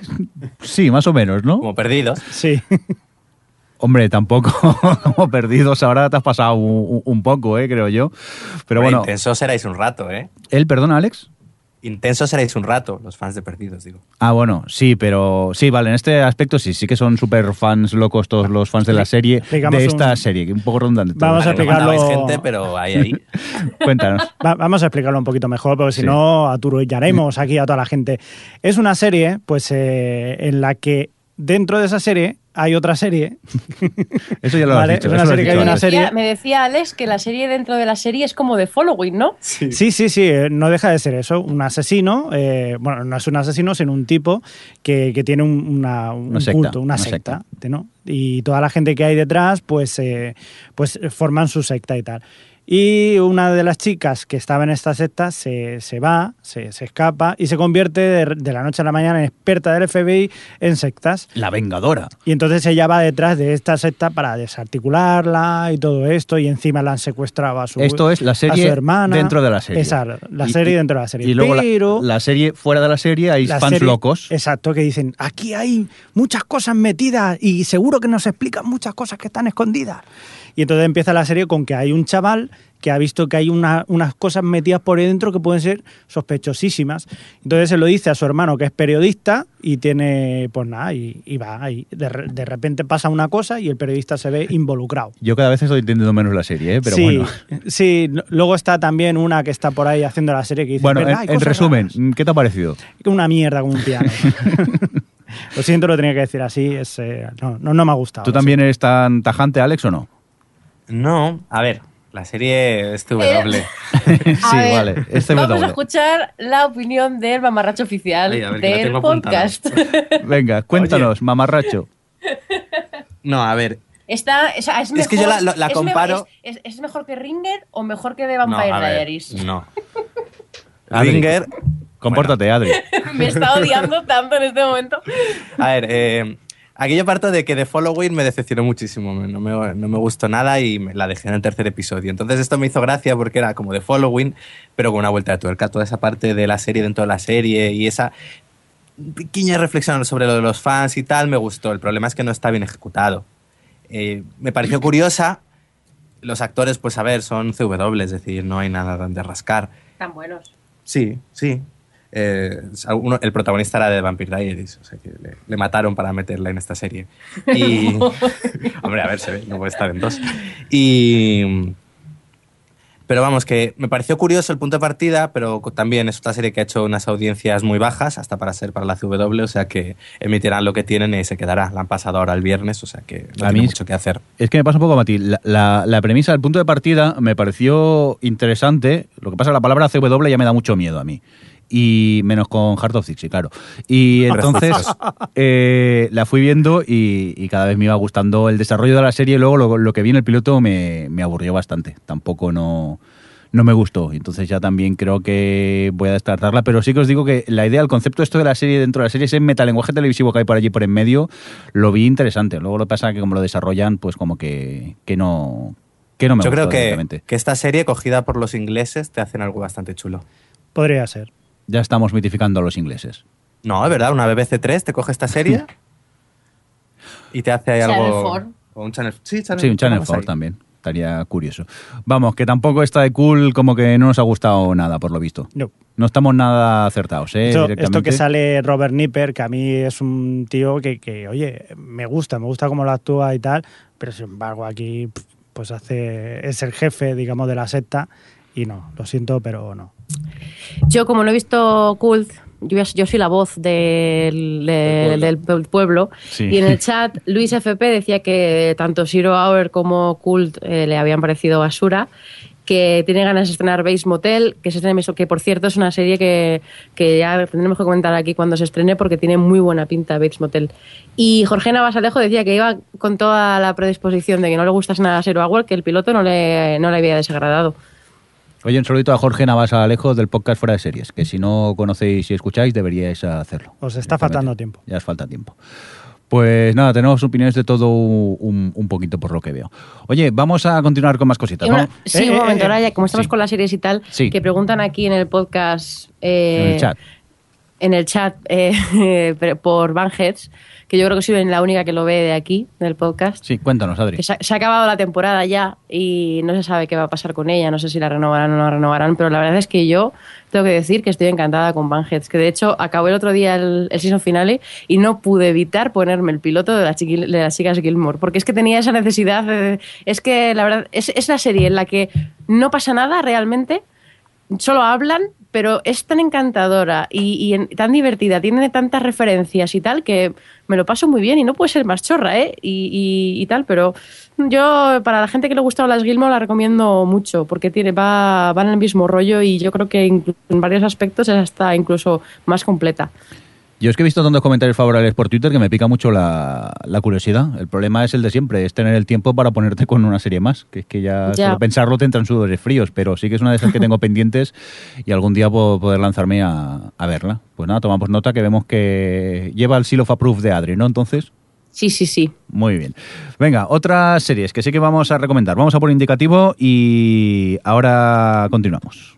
Sí, más o menos, ¿no? Como perdidos. Sí. [LAUGHS] Hombre, tampoco [LAUGHS] como perdidos. Ahora te has pasado un, un poco, eh, creo yo. Pero Hombre, bueno, Intensos seréis un rato, ¿eh? él, perdona, Alex. Intensos seréis un rato, los fans de perdidos, digo. Ah, bueno, sí, pero sí, vale, en este aspecto sí, sí que son súper fans locos todos los fans de la serie, Digamos de esta un- serie, que un poco redundante. Vamos a no explicarlo- mandabais gente, pero ahí, ahí. [LAUGHS] Cuéntanos. Va- vamos a explicarlo un poquito mejor, porque si Sí. no aturullaremos aquí a toda la gente. Es una serie, pues, eh, en la que dentro de esa serie hay otra serie. [LAUGHS] Eso ya lo Vale, has dicho. es una eso lo has serie que hay dicho una antes. serie- Decía- me decía Alex que la serie dentro de la serie es como de Following, ¿no? Sí, sí, sí, eh, no deja de ser eso. Un asesino, eh, bueno, no es un asesino, sino un tipo que, que tiene un, una, un Una secta, culto, una, una secta, ¿no? Y toda la gente que hay detrás, pues, eh, pues forman su secta y tal. Y una de las chicas que estaba en esta secta se, se va, se, se escapa y se convierte de, de la noche a la mañana en experta del FBI en sectas. La Vengadora. Y entonces ella va detrás de esta secta para desarticularla y todo esto, y encima la han secuestrado a su, Esto es la serie hermana. dentro de la serie. Esa, la Y- serie y- dentro de la serie. Y luego la- Pero la, serie, fuera de la serie, hay la fans serie- locos. Exacto, que dicen, aquí hay muchas cosas metidas y seguro que nos explican muchas cosas que están escondidas. Y entonces empieza la serie con que hay un chaval que ha visto que hay una- unas cosas metidas por ahí dentro que pueden ser sospechosísimas. Entonces se lo dice a su hermano que es periodista y tiene, pues nada, y, y va, y de, de repente pasa una cosa y el periodista se ve involucrado. Yo cada vez estoy entendiendo menos la serie, ¿eh? pero sí, bueno. sí, luego está también una que está por ahí haciendo la serie que dice, Bueno, "¿Verdad? en, en resumen, raras". ¿qué te ha parecido? una mierda como un piano. [LAUGHS] lo siento, lo tenía que decir así, es, eh, no, no, no me ha gustado. ¿Tú también eres tan tajante, Alex, o no? No, a ver, la serie es TW. [LAUGHS] A sí, ver, vale. Este Vamos a escuchar la opinión del mamarracho oficial Ay, ver, del podcast. [LAUGHS] Venga, cuéntanos, mamarracho. No, a ver, Está, o sea, es, Es que yo mejor- la- comparo- mejor- Es, es- es mejor que Ringer o mejor que The no, Vampire a ver, Diaries? no. [LAUGHS] Ringer, Compórtate, Adri. Me está odiando tanto en este momento. a ver, eh, aquí yo parto de que The Following me decepcionó muchísimo, no me, no me gustó nada y me la dejé en el tercer episodio. Entonces esto me hizo gracia porque era como The Following, pero con una vuelta de tuerca, toda esa parte de la serie dentro de la serie y esa pequeña reflexión sobre lo de los fans y tal me gustó. El problema es que no está bien ejecutado. Eh, me pareció [CLEARS THROAT] curiosa. Los actores, pues a ver, son CW, es decir, no hay nada donde rascar. Tan buenos. Sí, sí. Eh, uno- el protagonista era de Vampire Diaries, o sea que le, le mataron para meterla en esta serie. Y, [LAUGHS] hombre, a ver, se ve, no puede estar en dos. Y, pero vamos, que me pareció curioso el punto de partida, pero también es otra serie que ha hecho unas audiencias muy bajas, hasta para ser para la CW, o sea que emitirán lo que tienen y se quedará. La han pasado ahora el viernes, o sea que no A tiene mí- mucho que hacer. Es que me pasa un poco, Mati. La, la- la premisa, el punto de partida, me pareció interesante. Lo que pasa es que la palabra CW ya me da mucho miedo a mí. Y menos con Heart of Dixie, claro. Y entonces [LAUGHS] eh, la fui viendo y, y cada vez me iba gustando el desarrollo de la serie. Luego lo, lo que vi en el piloto me, me aburrió bastante. Tampoco no, no me gustó. Entonces ya también creo que voy a descartarla. Pero sí que os digo que la idea, el concepto esto de la serie dentro de la serie, ese metalenguaje televisivo que hay por allí por en medio, lo vi interesante. Luego lo que pasa es que como lo desarrollan, pues como que, que no que no me Yo creo que, que esta serie, cogida por los ingleses, te hacen algo bastante chulo. Podría ser. Ya estamos mitificando a los ingleses. No, es verdad, una BBC3 te coge esta serie [LAUGHS] y te hace ahí Channel algo. 4. O un Channel, sí, Channel, Sí, un Channel vamos 4 ahí. también. Estaría curioso. Vamos, que tampoco está de cool, como que no nos ha gustado nada, por lo visto. No. No estamos nada acertados, ¿eh? Esto, que sale Robert Nipper, que a mí es un tío que, que, oye, me gusta, me gusta cómo lo actúa y tal, pero sin embargo aquí pues hace es el jefe, digamos, de la secta y no, lo siento, pero no. Yo, como no he visto Cult, yo, yo soy la voz del, del- del pueblo. Sí. Y en el [LAUGHS] chat, Luis FP decía que tanto Zero Hour como Cult eh, le habían parecido basura que tiene ganas de estrenar Base Motel, que se estrene, que por cierto es una serie que, que ya tendremos que comentar aquí cuando se estrene porque tiene muy buena pinta Bates Motel. Y Jorge Navasalejo decía que iba con toda la predisposición de que no le gustase nada a Zero Hour, que el piloto no le, no le había desagradado. Oye, un saludito a Jorge Navas Alejo del podcast Fuera de Series, que si no conocéis y escucháis deberíais hacerlo. Os está faltando tiempo. Ya os falta tiempo. Pues nada, tenemos opiniones de todo un, un poquito por lo que veo. Oye, vamos a continuar con más cositas. Una- ¿no? sí, Eh, un eh, momento, eh, ahora ya, como estamos sí. con las series y tal, Sí. que preguntan aquí en el podcast. eh, En el chat. En el chat eh, [LAUGHS] por Banheads, que yo creo que soy la única que lo ve de aquí, del podcast. Sí, cuéntanos, Adri. Que se, ha- se ha acabado la temporada ya y no se sabe qué va a pasar con ella, no sé si la renovarán o no la renovarán, pero la verdad es que yo tengo que decir que estoy encantada con Banheads, que de hecho acabó el otro día el, el season finale y no pude evitar ponerme el piloto de, la de las chicas Gilmore, porque es que tenía esa necesidad, de- es que la verdad es, es la serie en la que no pasa nada realmente, solo hablan, pero es tan encantadora y, tan divertida, tiene tantas referencias y tal que me lo paso muy bien y no puede ser más chorra, ¿eh? Y, y- y tal, pero yo para la gente que le gustan las Gilmore la recomiendo mucho porque tiene va, va en el mismo rollo y yo creo que en varios aspectos es hasta incluso más completa. Yo es que he visto tantos comentarios favorables por Twitter que me pica mucho la, la curiosidad. El problema es el de siempre, es tener el tiempo para ponerte con una serie más. Que es que ya, Ya. solo pensarlo te entran sudores fríos, pero sí que es una de esas que tengo [LAUGHS] pendientes y algún día puedo poder lanzarme a, a verla. Pues nada, tomamos nota que vemos que lleva el seal of approve de Adri, ¿no? Entonces, Sí, sí, sí. muy bien. Venga, otras series que sí que vamos a recomendar. Vamos a por indicativo y ahora continuamos.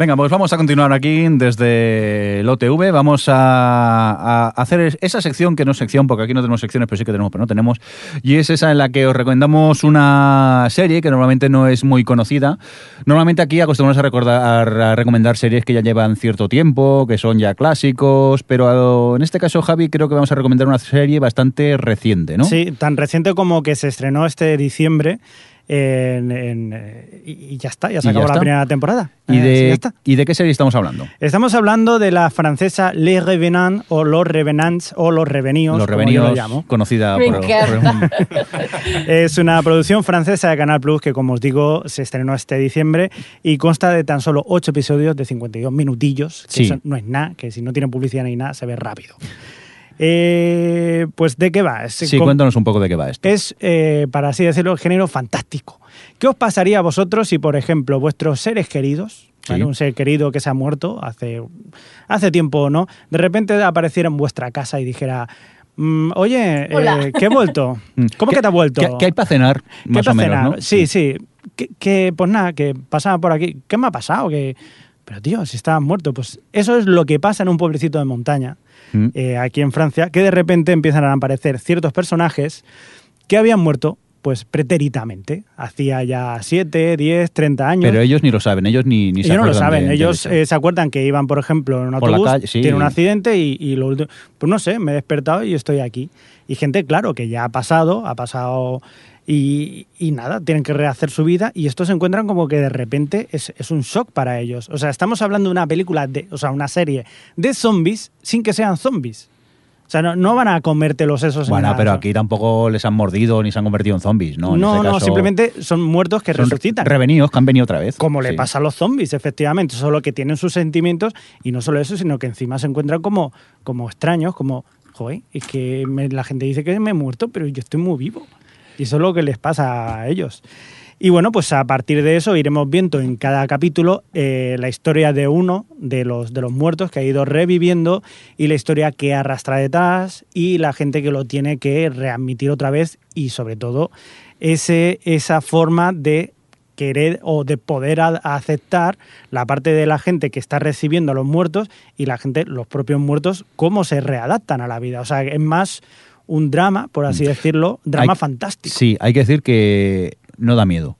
Venga, pues vamos a continuar aquí desde el OTV. Vamos a, hacer esa sección que no es sección, porque aquí no tenemos secciones, pero sí que tenemos, pero no tenemos. Y es esa en la que os recomendamos una serie que normalmente no es muy conocida. Normalmente aquí acostumbramos a, recordar, a recomendar series que ya llevan cierto tiempo, que son ya clásicos, pero en este caso, Javi, creo que vamos a recomendar una serie bastante reciente, ¿no? Sí, tan reciente como que se estrenó este diciembre. En- en, eh, y y ya está, ya se Y ya acabó la primera temporada. ¿Y Eh, sí, ya de, está. ¿Y de qué serie estamos hablando? Estamos hablando de la francesa Les Revenants o Los Revenants o Los Revenidos, Los como yo Revenidos, lo llamo. conocida Me por, por- [LAUGHS] Es una producción francesa de Canal Plus que, como os digo, se estrenó este diciembre y consta de tan solo 8 episodios de 52 minutillos, que Sí. eso no es nada, que si no tiene publicidad ni nada, se ve rápido. Eh, pues, ¿de qué va? Es, Sí, con- cuéntanos un poco de qué va esto. es, eh, para así decirlo, género fantástico. ¿Qué os pasaría a vosotros si, por ejemplo, vuestros seres queridos, un ser querido que se ha muerto hace, hace tiempo o no, de repente apareciera en vuestra casa y dijera, mm, oye, eh. [LAUGHS] ¿qué he vuelto? Mm. ¿Cómo ¿Qué- que te has vuelto? ¿Qué, qué hay para cenar? ¿Qué Más para o menos, cenar? ¿no? Sí, sí. Que, que, pues nada, que pasaba por aquí. ¿Qué me ha pasado? Que, pero tío, si estabas muerto. Pues eso es lo que pasa en un pueblecito de montaña, Mm. eh, aquí en Francia, que de repente empiezan a aparecer ciertos personajes que habían muerto, pues pretérитamente. Hacía ya 7, 10, 30 años. Pero ellos ni lo saben, ellos ni, ni se ellos no lo acuerdan saben, de- ellos eh, se acuerdan que iban, por ejemplo, en un autobús, calle, sí. tienen un accidente y, y lo último, pues no sé, me he despertado y estoy aquí. Y gente, claro, que ya ha pasado, ha pasado y, y nada, tienen que rehacer su vida y esto se encuentran como que de repente es, es un shock para ellos. O sea, estamos hablando de una película, de, o sea, una serie de zombies sin que sean zombies. O sea, no, no van a comerte los sesos. Bueno, nada, pero aquí tampoco les han mordido ni se han convertido en zombies, ¿no? No, En no, este caso, simplemente son muertos que son resucitan. Revenidos que han venido otra vez. Como le pasa a los zombies, efectivamente, solo que tienen sus sentimientos y no solo eso, sino que encima se encuentran como, como extraños, como, joder, es que me- la gente dice que me he muerto, pero yo estoy muy vivo. Y eso es lo que les pasa a ellos. Y bueno, pues a partir de eso iremos viendo en cada capítulo eh, la historia de uno de los, de los muertos que ha ido reviviendo y la historia que arrastra detrás y la gente que lo tiene que readmitir otra vez y sobre todo ese, esa forma de querer o de poder aceptar la parte de la gente que está recibiendo a los muertos y la gente, los propios muertos, cómo se readaptan a la vida. O sea, es más un drama, por así decirlo, drama Mm. Hay- fantástico. Sí, hay que decir que no da miedo.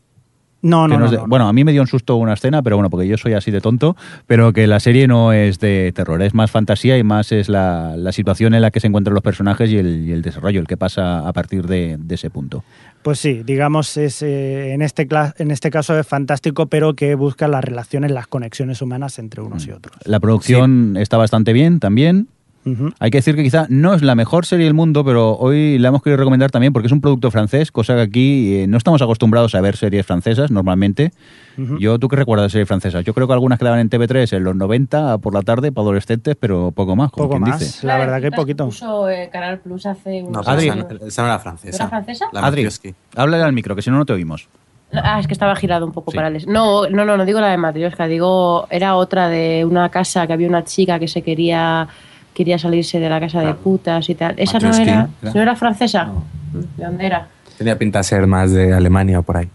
No, no, no no, es de- no, no. Bueno, a mí me dio un susto una escena, pero bueno, porque yo soy así de tonto, pero que la serie no es de terror, es más fantasía y más es la, la situación en la que se encuentran los personajes y el, y el desarrollo, el que pasa a partir de, de ese punto. Pues sí, digamos, es, eh, en, este en este caso es fantástico, pero que busca las relaciones, las conexiones humanas entre unos y otros. La producción está bastante bien también. Ujú. Hay que decir que quizá no es la mejor serie del mundo, pero hoy la hemos querido recomendar también porque es un producto francés, cosa que aquí eh, no estamos acostumbrados a ver series francesas normalmente. Ujú. Yo, ¿tú qué recuerdas de series francesas? Yo creo que algunas quedaban en TV3 en los 90 por la tarde para adolescentes, pero poco más, como Poco quien más. dice. La verdad que poquito. Puso eh, Canal Plus hace No, unos pero Adri. esa, años. no- esa no era francesa. ¿Era francesa? La Adri, háblale al micro, que si no, no te oímos. Ah, es que estaba girado un poco Sí. para el... No, no, no, no digo la de Matrioska, digo, era otra de una casa que había una chica que se quería quería salirse de la casa de putas y tal. ¿Esa no era, ¿era? no era francesa? No. ¿De dónde era? Tenía pinta de ser más de Alemania o por ahí.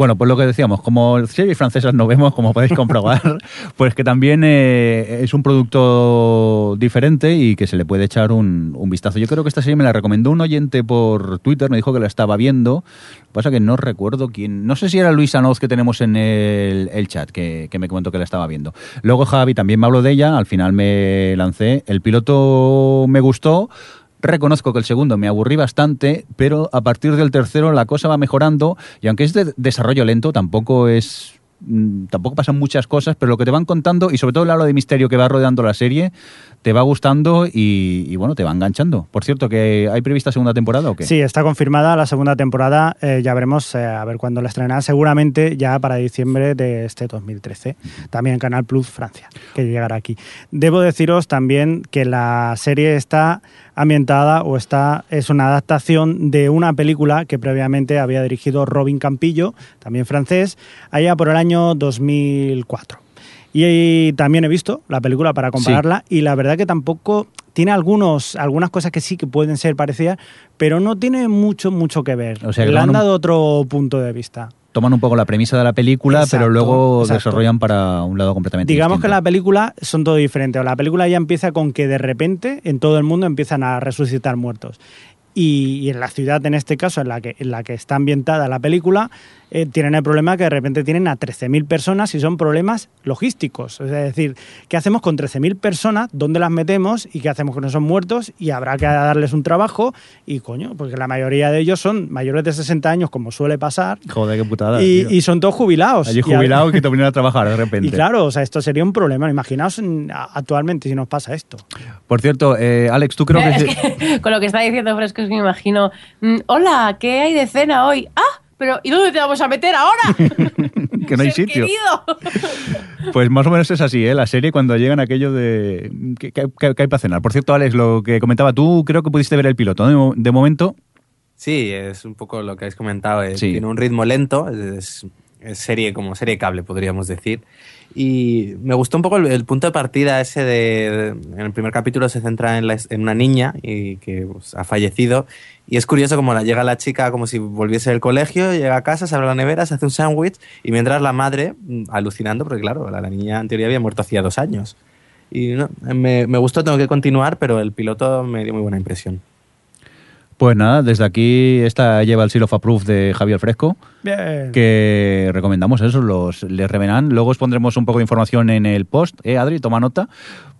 Bueno, pues lo que decíamos, como series francesas no vemos, como podéis comprobar, [LAUGHS] pues que también eh, es un producto diferente y que se le puede echar un, un vistazo. Yo creo que esta serie me la recomendó un oyente por Twitter, me dijo que la estaba viendo. Lo que pasa que no recuerdo quién. No sé si era Luis Anoz que tenemos en el, el chat, que, que me comentó que la estaba viendo. Luego Javi también me habló de ella, al final me lancé. El piloto me gustó. Reconozco que el segundo me aburrí bastante, pero a partir del tercero la cosa va mejorando y aunque es de desarrollo lento, tampoco es mm, tampoco pasan muchas cosas, pero lo que te van contando y sobre todo el halo de misterio que va rodeando la serie te va gustando y, bueno, te va enganchando. Por cierto, que hay prevista segunda temporada o qué? Sí, está confirmada la segunda temporada. eh, ya veremos eh, a ver cuándo la estrenará. Seguramente ya para diciembre de este 2013. También Canal Plus Francia, que llegará aquí. Debo deciros también que la serie está ambientada o está es una adaptación de una película que previamente había dirigido Robin Campillo, también francés, allá por el año 2004. Y también he visto la película para compararla y la verdad que tampoco tiene algunos, algunas cosas que sí que pueden ser parecidas, pero no tiene mucho, mucho que ver. O sea, que Le han un- dado otro punto de vista. toman un poco la premisa de la película, Exacto, pero luego exacto. desarrollan para un lado completamente Digamos que distinto. la película son todo diferente. La película ya empieza con que de repente en todo el mundo empiezan a resucitar muertos. Y, y en la ciudad, en este caso, en la que, en la que está ambientada la película, eh, tienen el problema que de repente tienen a 13.000 personas y son problemas logísticos. Es decir, ¿qué hacemos con 13.000 personas? ¿Dónde las metemos? ¿Y qué hacemos con esos muertos? Y habrá que darles un trabajo. Y coño, porque la mayoría de ellos son mayores de 60 años, como suele pasar, Joder, qué putada. y, son todos jubilados. Allí jubilados [LAUGHS] que te vienen a trabajar de repente. y claro, o sea, esto sería un problema. Imaginaos actualmente si nos pasa esto. Por cierto, eh, Alex, tú creo que... Es que, [LAUGHS] con lo que está diciendo Fresco es que me imagino, mm, hola, ¿qué hay de cena hoy? Ah, pero ¿y dónde te vamos a meter ahora? [LAUGHS] que no hay [LAUGHS] Ser sitio. [LAUGHS] Pues más o menos es así, ¿eh? La serie cuando llegan aquello de... que hay para cenar. Por cierto, Alex, lo que comentaba tú, creo que pudiste ver el piloto. ¿no? De mo- De momento, Sí, es un poco lo que habéis comentado. eh, Sí. Tiene un ritmo lento, es, es serie como serie cable, podríamos decir. Y me gustó un poco el, punto de partida ese de, En el primer capítulo se centra en, una niña y que pues, ha fallecido. Y es curioso como la, llega la chica como si volviese del colegio, llega a casa, se abre la nevera, se hace un sándwich y mientras la madre, mm, alucinando, porque claro, la, la niña en teoría había muerto hacía dos años. Y no, me, me gustó, tengo que continuar, pero el piloto me dio muy buena impresión. Pues nada, desde aquí esta lleva el Seal of Approve de Javier Fresco, Bien. que recomendamos eso, los Les Revenant. Luego os pondremos un poco de información en el post, ¿eh, Adri? Toma nota,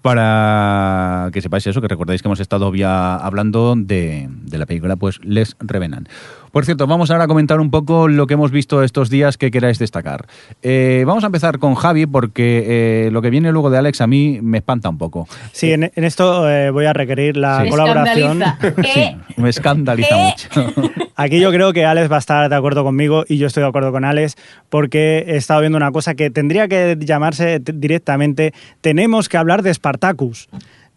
para que sepáis eso, que recordéis que hemos estado ya hablando de, de la película, pues Les Revenant. Por cierto, vamos ahora a comentar un poco lo que hemos visto estos días que queráis destacar. Eh, vamos a empezar con Javi, porque eh, lo que viene luego de Alex a mí me espanta un poco. Sí, en, en esto eh, voy a requerir la Sí. colaboración. Escandaliza. [LAUGHS] Sí, me escandaliza mucho. [LAUGHS] Aquí yo creo que Alex va a estar de acuerdo conmigo y yo estoy de acuerdo con Alex porque he estado viendo una cosa que tendría que llamarse directamente Tenemos que hablar de Spartacus.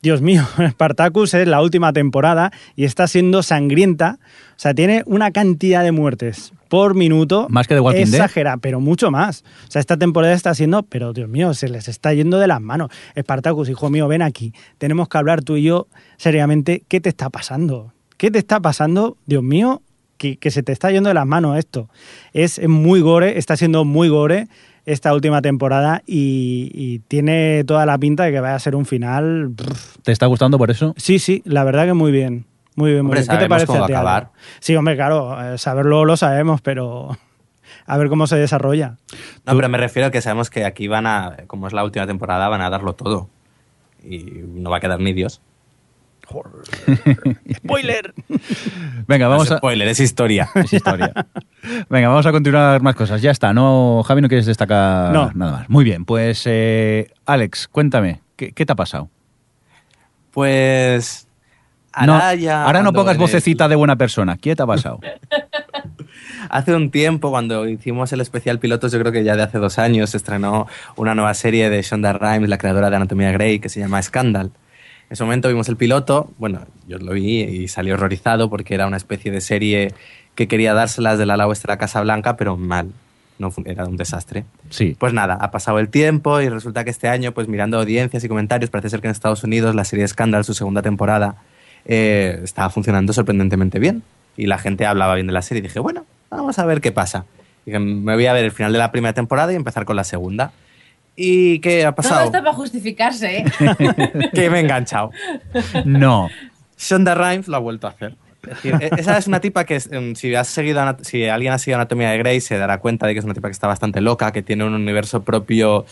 Dios mío, [LAUGHS] Spartacus es la última temporada y está siendo sangrienta. O sea, tiene una cantidad de muertes por minuto. Más que The Walking Dead. Exagera, pero mucho más. O sea, esta temporada está siendo, pero Dios mío, se les está yendo de las manos. Spartacus, hijo mío, ven aquí. Tenemos que hablar tú y yo seriamente. ¿Qué te está pasando? ¿Qué te está pasando? Dios mío, que, que se te está yendo de las manos esto. Es muy gore, está siendo muy gore esta última temporada y, y tiene toda la pinta de que vaya a ser un final. ¿Te está gustando por eso? Sí, sí, la verdad que muy bien. Muy bien, muy bien. ¿Qué te parece cómo va a acabar. Sí, hombre, claro, eh, saberlo lo sabemos, pero [LAUGHS] a ver cómo se desarrolla. No, pero me refiero a que sabemos que aquí van a, como es la última temporada, van a darlo todo. Y no va a quedar ni Dios. [LAUGHS] ¡Spoiler! Venga, vamos No a... es spoiler, es historia. [LAUGHS] Es historia. Venga, vamos a continuar más cosas. Ya está, ¿no? Javi, no quieres destacar No. nada más. Muy bien, pues eh, Alex, cuéntame, ¿qué, qué te ha pasado? Pues. No, Ahora, ya ahora no pongas vocecita de buena persona. ¿Qué te ha pasado? [LAUGHS] Hace un tiempo, cuando hicimos el especial pilotos, yo creo que ya de hace dos años, se estrenó una nueva serie de Shonda Rhimes, la creadora de Anatomía Grey, que se llama Scandal. En ese momento vimos el piloto, bueno, yo lo vi y salí horrorizado porque era una especie de serie que quería dárselas del ala oeste de la Casa Blanca, pero mal. No, era un desastre. Sí. Pues nada, ha pasado el tiempo y resulta que este año, pues mirando audiencias y comentarios, parece ser que en Estados Unidos la serie Scandal, su segunda temporada, eh, estaba funcionando sorprendentemente bien. Y la gente hablaba bien de la serie. Y dije, bueno, vamos a ver qué pasa. Dije, me voy a ver el final de la primera temporada y empezar con la segunda. ¿Y qué ha Todo pasado? esto para justificarse, ¿eh? [LAUGHS] que me he enganchado. No. Shonda Rhimes lo ha vuelto a hacer. Es decir, e- esa es una tipa que, em, si, has seguido, si alguien ha seguido Anatomía de Grey, se dará cuenta de que es una tipa que está bastante loca, que tiene un universo propio.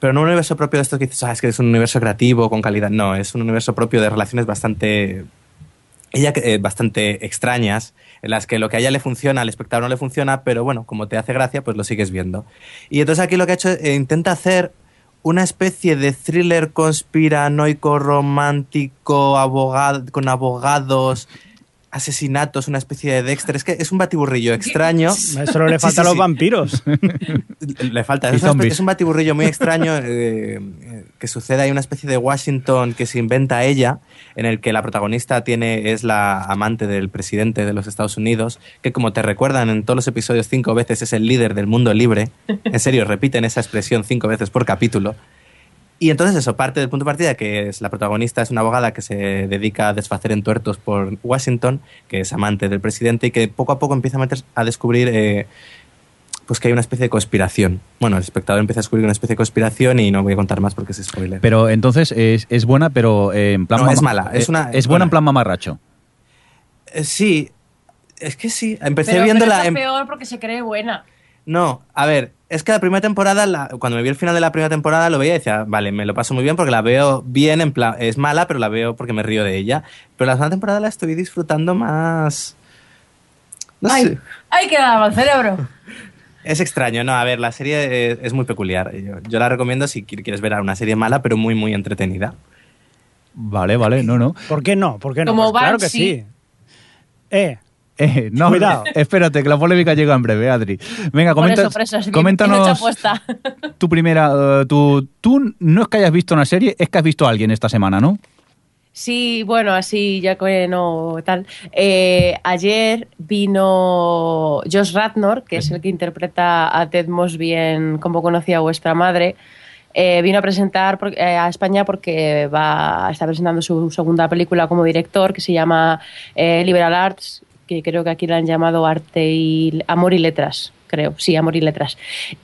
Pero no un universo propio de esto que dices, ah, es que es un universo creativo, con calidad. No, es un universo propio de relaciones bastante. Ella, eh, bastante extrañas, en las que lo que a ella le funciona, al espectador no le funciona, pero bueno, como te hace gracia, pues lo sigues viendo. Y entonces aquí lo que ha hecho, eh, intenta hacer una especie de thriller conspiranoico romántico abogado, con abogados, asesinatos, una especie de Dexter. Es que es un batiburrillo extraño. [LAUGHS] Solo le Sí, faltan sí, los sí. vampiros. [LAUGHS] Le falta. Es un batiburrillo muy extraño eh, eh, que sucede. Hay una especie de Washington que se inventa ella, en el que la protagonista tiene es la amante del presidente de los Estados Unidos, que como te recuerdan en todos los episodios cinco veces es el líder del mundo libre. En serio, repiten esa expresión cinco veces por capítulo. Y entonces eso, parte del punto de partida, que es la protagonista es una abogada que se dedica a desfacer entuertos por Washington, que es amante del presidente y que poco a poco empieza a, meter- a descubrir eh, pues que hay una especie de conspiración. Bueno, el espectador empieza a descubrir una especie de conspiración y no voy a contar más porque es spoiler. Pero entonces es, es buena, pero eh, en plan... No, es mala, es eh, una- Es buena en plan mamarracho. Eh, sí, es que sí, empecé Pero, viéndola pero es en... peor porque se cree buena. No, a ver, es que la primera temporada, la- cuando me vi el final de la primera temporada, lo veía y decía, vale, me lo paso muy bien porque la veo bien, en plan, es mala, pero la veo porque me río de ella. Pero la segunda temporada la estoy disfrutando más... No Ay, sé. ay, que nada mal cerebro. [LAUGHS] Es extraño, no, a ver, la serie es, es muy peculiar. Yo, yo la recomiendo si qui- quieres ver a una serie mala, pero muy, muy entretenida. Vale, vale, no, no. ¿Por qué no? ¿Por qué no? Como Pues claro que sí. Eh, Eh, [LAUGHS] no, Cuidado. espérate, que la polémica llega en breve, Adri. Venga, Por comenta, eso, por eso, coméntanos tu primera... eh, tu, tú no es que hayas visto una serie, es que has visto a alguien esta semana, ¿no? Sí, bueno, así ya que no tal. Eh, ayer vino Josh Radnor, que es el que interpreta a Ted Mosby en Cómo conocí a vuestra madre. Eh, vino a presentar por- eh, a España porque va está presentando su segunda película como director que se llama Liberal Arts, que creo que aquí la han llamado Arte y Amor y Letras, creo, sí, Amor y Letras.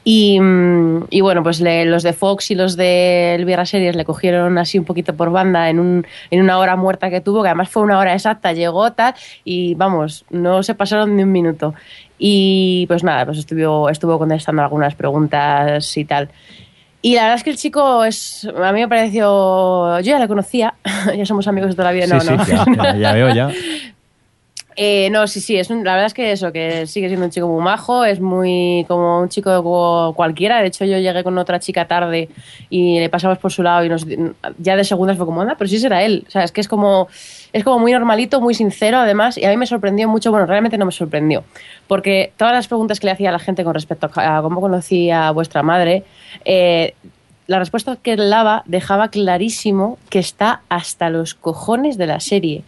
Y, mm, y bueno, pues le- los de Fox y los de Elvira Series le cogieron así un poquito por banda en, un, en una hora muerta que tuvo, que además fue una hora exacta, llegó tal, y vamos, no se pasaron ni un minuto. Y pues nada, pues estuvo, estuvo contestando algunas preguntas y tal. Y la verdad es que el chico es, a mí me pareció, yo ya le conocía, [LAUGHS] ya somos amigos de toda la vida, no, sí, no. sí, ya, ya- ya veo ya. [LAUGHS] Eh, no, sí, sí, es un- la verdad es que eso, que sigue siendo un chico muy majo, es muy como un chico cu- cualquiera. De hecho, yo llegué con otra chica tarde y le pasamos por su lado y nos, ya de segundas fue como, anda, pero sí será él. O sea, es que es como, es como muy normalito, muy sincero además, y a mí me sorprendió mucho, bueno, realmente no me sorprendió, porque todas las preguntas que le hacía a la gente con respecto a cómo conocí a vuestra madre, eh, la respuesta que él daba dejaba clarísimo que está hasta los cojones de la serie,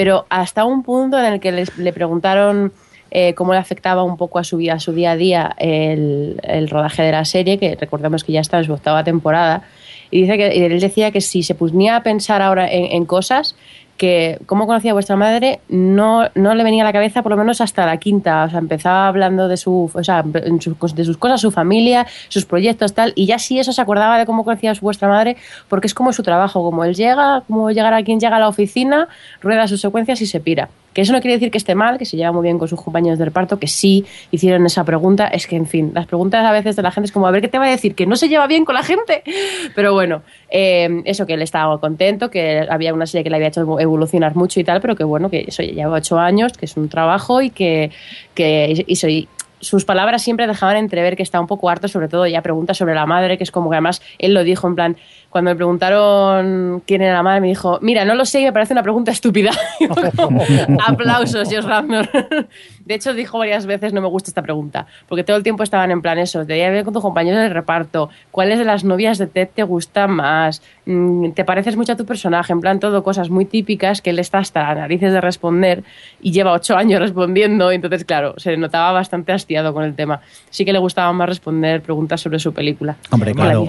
pero hasta un punto en el que les- le preguntaron eh, cómo le afectaba un poco a su, a su día a día el, el rodaje de la serie, que recordemos que ya está en su octava temporada, y dice que él decía que si se ponía a pensar ahora en cosas que cómo conocía a vuestra madre no, no le venía a la cabeza por lo menos hasta la quinta. O sea, empezaba hablando de, su, o sea, de sus cosas, su familia, sus proyectos, tal. Y ya sí eso se acordaba de cómo conocía a vuestra madre, porque es como su trabajo. Como él llega, como llegar a quien llega a la oficina, rueda sus secuencias y se pira. Que eso no quiere decir que esté mal, que se lleva muy bien con sus compañeros de reparto, que sí hicieron esa pregunta. Es que, en fin, las preguntas a veces de la gente es como, a ver qué te va a decir, que no se lleva bien con la gente. [LAUGHS] Pero bueno, eh, eso que él estaba contento, que había una serie que le había hecho evolucionar mucho y tal, pero que bueno, que eso ya lleva ocho años, que es un trabajo y que, que y- sus palabras siempre dejaban entrever que está un poco harto, sobre todo ya preguntas sobre la madre, que es como que además él lo dijo en plan, cuando me preguntaron quién era la madre, me dijo, mira, no lo sé me parece una pregunta estúpida. [LAUGHS] Aplausos, Josh Radnor. [LAUGHS] De hecho, dijo varias veces, no me gusta esta pregunta, porque todo el tiempo estaban en plan eso, te voy a ver con tus compañeros de reparto, ¿cuáles de las novias de Ted te gusta más? Mm, ¿Te pareces mucho a tu personaje? En plan, todo cosas muy típicas que él está hasta las narices de responder y lleva ocho años respondiendo, entonces, claro, se notaba bastante hastiado con el tema. Sí que le gustaba más responder preguntas sobre su película. Hombre, claro.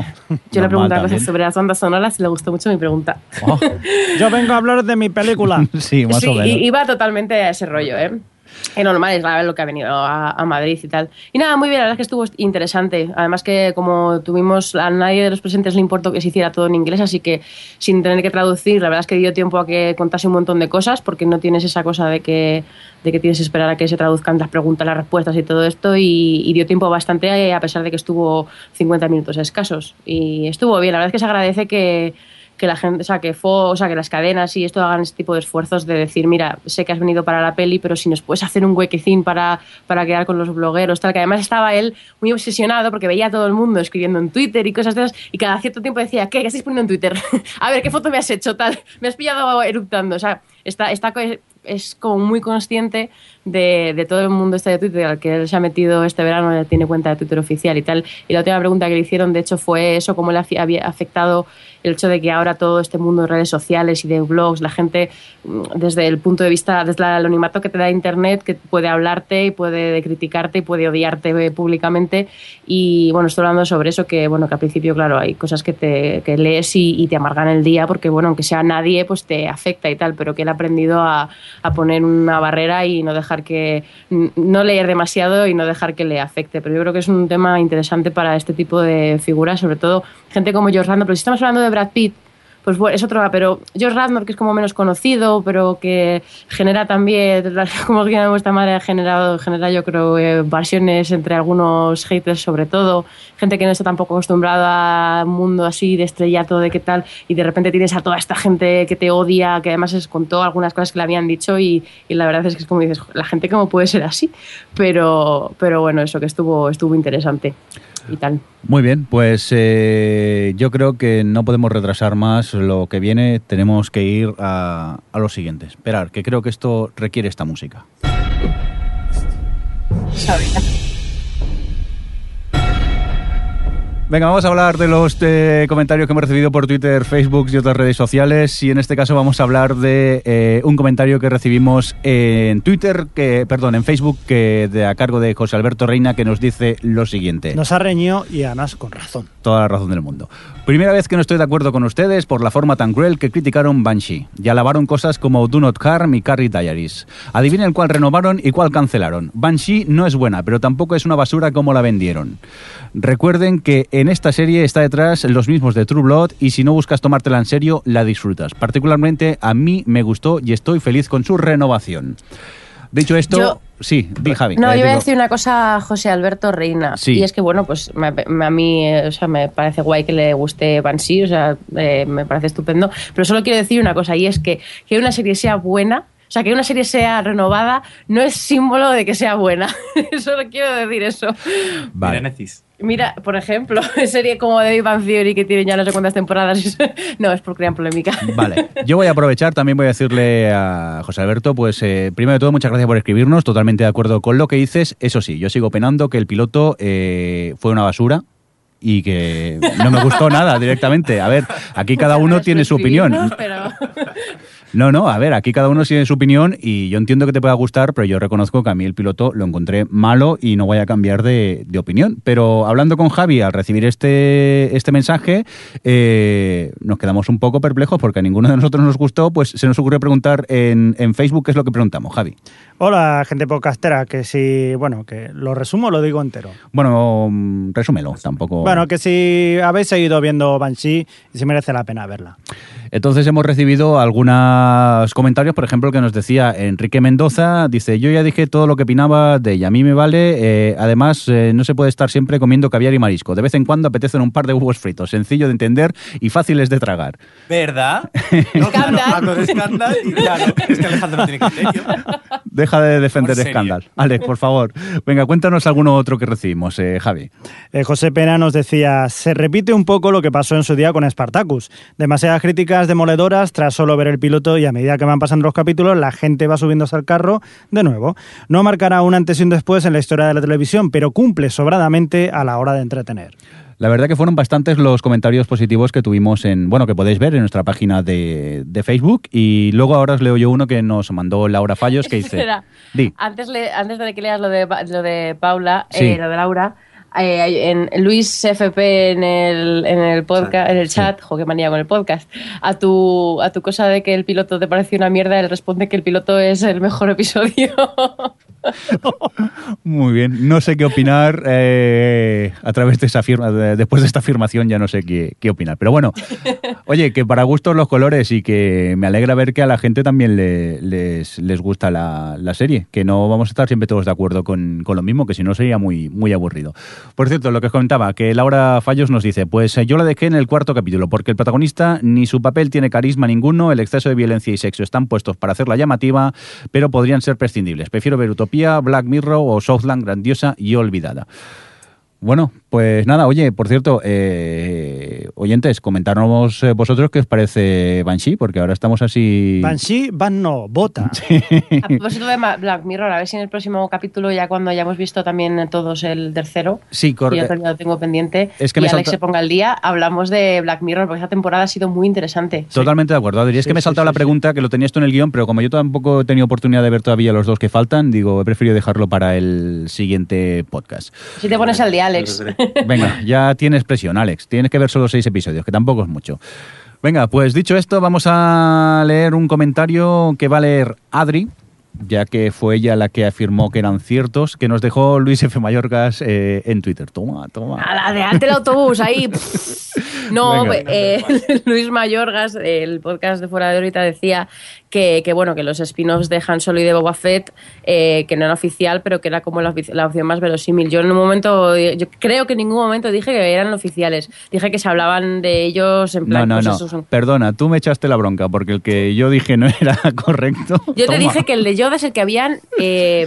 Yo le preguntaba cosas sobre las bandas sonoras y le gustó mucho mi pregunta. Oh, [LAUGHS] yo vengo a hablar de mi película. [LAUGHS] sí, más sí, o menos. iba totalmente a ese rollo, ¿eh? Es normal, es grave lo que ha venido a, a Madrid y tal. Y nada, muy bien, la verdad es que estuvo interesante. Además que como tuvimos, a nadie de los presentes le importó que se hiciera todo en inglés, así que sin tener que traducir, la verdad es que dio tiempo a que contase un montón de cosas, porque no tienes esa cosa de que, de que tienes que esperar a que se traduzcan las preguntas, las respuestas y todo esto, y, y dio tiempo bastante eh, a pesar de que estuvo 50 minutos escasos. Y estuvo bien, la verdad es que se agradece que que la gente, o sea, que fue, o sea, que las cadenas y esto hagan este tipo de esfuerzos de decir, mira, sé que has venido para la peli, pero si nos puedes hacer un huequecín para, para quedar con los blogueros, tal, que además estaba él muy obsesionado porque veía a todo el mundo escribiendo en Twitter y cosas de esas, y cada cierto tiempo decía, ¿qué? ¿Qué estáis poniendo en Twitter? [LAUGHS] a ver, ¿qué foto me has hecho? Tal, me has pillado eruptando, o sea, está, está es como muy consciente de, de todo el mundo este de Twitter al que él se ha metido este verano, tiene cuenta de Twitter oficial y tal. Y la última pregunta que le hicieron, de hecho, fue eso, cómo le había afectado el hecho de que ahora todo este mundo de redes sociales y de blogs, la gente, mm, desde el punto de vista, desde el anonimato que te da Internet, que puede hablarte y puede criticarte y puede odiarte eh, públicamente. Y bueno, estoy hablando sobre eso, que bueno, que al principio, claro, hay cosas que, te, que lees y, y te amargan el día, porque bueno, aunque sea nadie, pues te afecta y tal, pero que él ha aprendido a, a poner una barrera y no dejar que, no leer demasiado y no dejar que le afecte. Pero yo creo que es un tema interesante para este tipo de figuras, sobre todo gente como George Randall. Pero si estamos hablando de Brad Pitt, pues bueno, es otro, pero George Radnor, que es como menos conocido, pero que genera también, [LAUGHS] como que vuestra madre ha generado, genera yo creo, eh, versiones entre algunos haters sobre todo, gente que no está tampoco acostumbrada a un mundo así de estrellato, de qué tal, y de repente tienes a toda esta gente que te odia, que además les contó algunas cosas que le habían dicho y, y la verdad es que es como dices, "Jo, la gente cómo puede ser así, pero, pero bueno, eso que estuvo, estuvo interesante y tal. Muy bien, pues eh, yo creo que no podemos retrasar más lo que viene. Tenemos que ir a, a lo siguiente. Esperar, que creo que esto requiere esta música. Venga, vamos a hablar de los eh, comentarios que hemos recibido por Twitter, Facebook y otras redes sociales. Y en este caso vamos a hablar de eh, un comentario que recibimos en Twitter, que, perdón, en Facebook, que de a cargo de José Alberto Reina, que nos dice lo siguiente. Nos ha reñido y además con razón. Toda la razón del mundo. Primera vez que no estoy de acuerdo con ustedes por la forma tan cruel que criticaron Banshee. Y alabaron cosas como Do Not Harm y Carrie Diaries. Adivinen cuál renovaron y cuál cancelaron. Banshee no es buena, pero tampoco es una basura como la vendieron. Recuerden que en esta serie está detrás los mismos de True Blood y si no buscas tomártela en serio, la disfrutas. Particularmente a mí me gustó y estoy feliz con su renovación. Dicho esto, Yo- sí, di Javi. No, Eh, yo iba a decir una cosa a José Alberto Reina. Sí. Y es que, bueno, pues me- me- a mí eh, o sea, me parece guay que le guste Banshee, o sea, eh, me parece estupendo. Pero solo quiero decir una cosa, y es que que una serie sea buena, o sea, que una serie sea renovada, no es símbolo de que sea buena. [LAUGHS] solo quiero decir eso. Vale. Mira, por ejemplo, [LAUGHS] serie como The Big Bang Theory que tienen ya no sé cuántas temporadas. [LAUGHS] no, es por crear polémica. Vale, yo voy a aprovechar, también voy a decirle a José Alberto, pues eh, primero de todo, muchas gracias por escribirnos, totalmente de acuerdo con lo que dices. Eso sí, yo sigo penando que el piloto eh, fue una basura y que no me gustó nada directamente. A ver, aquí cada uno tiene su opinión. [LAUGHS] pero- No, no, a ver, aquí cada uno tiene su opinión y yo entiendo que te pueda gustar, pero yo reconozco que a mí el piloto lo encontré malo y no voy a cambiar de, de opinión. Pero hablando con Javi al recibir este, este mensaje, eh, nos quedamos un poco perplejos porque a ninguno de nosotros nos gustó, pues se nos ocurrió preguntar en, en Facebook qué es lo que preguntamos, Javi. Hola, gente podcastera, que si, bueno, que lo resumo o lo digo entero. Bueno, mm, resúmelo, tampoco... Bueno, que si habéis seguido viendo Banshee, si merece la pena verla. Entonces hemos recibido algunos comentarios, por ejemplo, que nos decía Enrique Mendoza, dice, yo ya dije todo lo que opinaba de ella, a mí me vale, eh, además eh, no se puede estar siempre comiendo caviar y marisco, de vez en cuando apetecen un par de huevos fritos, sencillo de entender y fáciles de tragar. ¿Verdad? [LAUGHS] No, claro, Scandal. hablo de escándalo y claro, es que Alejandro no tiene criterio. Deja de defender Por. Alex, por favor. Venga, cuéntanos alguno otro que recibimos, eh, Javi. Eh, José Pena nos decía, se repite un poco lo que pasó en su día con Spartacus. Demasiadas críticas demoledoras tras solo ver el piloto y a medida que van pasando los capítulos, la gente va subiéndose al carro de nuevo. No marcará un antes y un después en la historia de la televisión, pero cumple sobradamente a la hora de entretener. La verdad que fueron bastantes los comentarios positivos que tuvimos en, bueno, que podéis ver en nuestra página de, de Facebook y luego ahora os leo yo uno que nos mandó Laura Fallos que [LAUGHS] dice... Di. Antes, le- antes de que leas lo de, lo de Paula, Sí. eh, lo de Laura, eh, en Luis FP en el, en el podcast, en el chat, jo, qué manía con el podcast, a tu, a tu cosa de que el piloto te pareció una mierda, él responde que el piloto es el mejor episodio. [LAUGHS] [LAUGHS] Muy bien, no sé qué opinar eh, a través de esa firma, de- después de esta afirmación ya no sé qué, qué opinar. Pero bueno, oye, que para gustos los colores y que me alegra ver que a la gente también le- les, les gusta la, la serie, que no vamos a estar siempre todos de acuerdo con, con lo mismo, que si no sería muy, muy aburrido. Por cierto, lo que os comentaba, que Laura Fallos nos dice, pues eh, yo la dejé en el cuarto capítulo, porque el protagonista ni su papel tiene carisma ninguno, el exceso de violencia y sexo están puestos para hacerla llamativa, pero podrían ser prescindibles. Prefiero ver Utopía, Black Mirror o Southland grandiosa y olvidada. Bueno, pues nada, oye, por cierto, eh, oyentes, comentarnos eh, vosotros qué os parece Banshee, porque ahora estamos así... Banshee, Van no, Bota. [LAUGHS] a propósito de Ma- Black Mirror, a ver si en el próximo capítulo, ya cuando hayamos visto también todos el tercero, Sí, que yo correcto. todavía lo tengo pendiente, Es que y me Alex salta- se ponga al día, hablamos de Black Mirror, porque esta temporada ha sido muy interesante. Totalmente de acuerdo, Adri. Es que Sí, me he sí, saltado sí, la sí. pregunta que lo tenías tú en el guion, pero como yo tampoco he tenido oportunidad de ver todavía los dos que faltan, digo, he preferido dejarlo para el siguiente podcast. Si te pones al día, Alex. [LAUGHS] Venga, ya tienes presión, Alex. Tienes que ver solo seis episodios, que tampoco es mucho. Venga, pues dicho esto, vamos a leer un comentario que va a leer Adri, ya que fue ella la que afirmó que eran ciertos, que nos dejó Luis F. Mayorgas eh, en Twitter. Toma, toma. A la de ante el autobús, ahí. [LAUGHS] [LAUGHS] No, eh, [LAUGHS] Luis Mayorgas, el podcast de Fuera de Órbita, decía que, que, bueno, que los spin-offs de Han Solo y de Boba Fett, eh, que no eran oficial, pero que era como la, la opción más verosímil. Yo en un momento, yo creo que en ningún momento dije que eran oficiales. Dije que se hablaban de ellos en plan. No, no, no. son- Perdona, tú me echaste la bronca porque el que yo dije no [LAUGHS] era correcto. Yo te dije que el de Yoda es el que habían eh,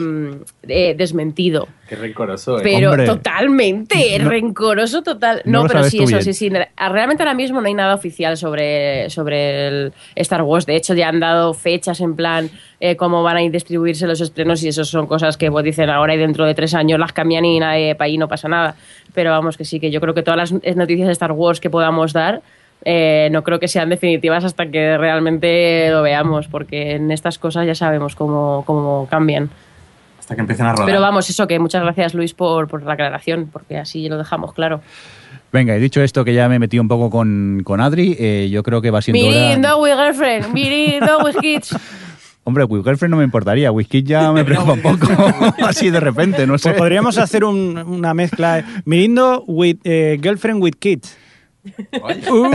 eh, desmentido. Qué rencoroso, ¿eh? Pero Hombre. totalmente, No- rencoroso total. no pero sí, eso, bien. sí, sí. Ah, Realmente ahora mismo no hay nada oficial sobre, sobre el Star Wars. De hecho, ya han dado fechas en plan eh, cómo van a ir distribuirse los estrenos y eso son cosas que pues, dicen ahora y dentro de tres años las cambian y nadie, para ahí no pasa nada. Pero vamos, que sí, que yo creo que todas las noticias de Star Wars que podamos dar eh, no creo que sean definitivas hasta que realmente lo veamos, porque en estas cosas ya sabemos cómo, cómo cambian. Hasta que empiecen a rodar. Pero vamos, eso que muchas gracias Luis por, por la aclaración, porque así lo dejamos claro. Venga, y dicho esto, que ya me he metido un poco con, con Adri, eh, yo creo que va siendo hora... Mirindo with girlfriend, Mirindo with kids. [LAUGHS] Hombre, with girlfriend no me importaría, whisky ya me [LAUGHS] preocupa un poco, [LAUGHS] así de repente, no sé. Pues podríamos hacer un- una mezcla. eh, Mirindo with eh, girlfriend with kids. [LAUGHS] Uh.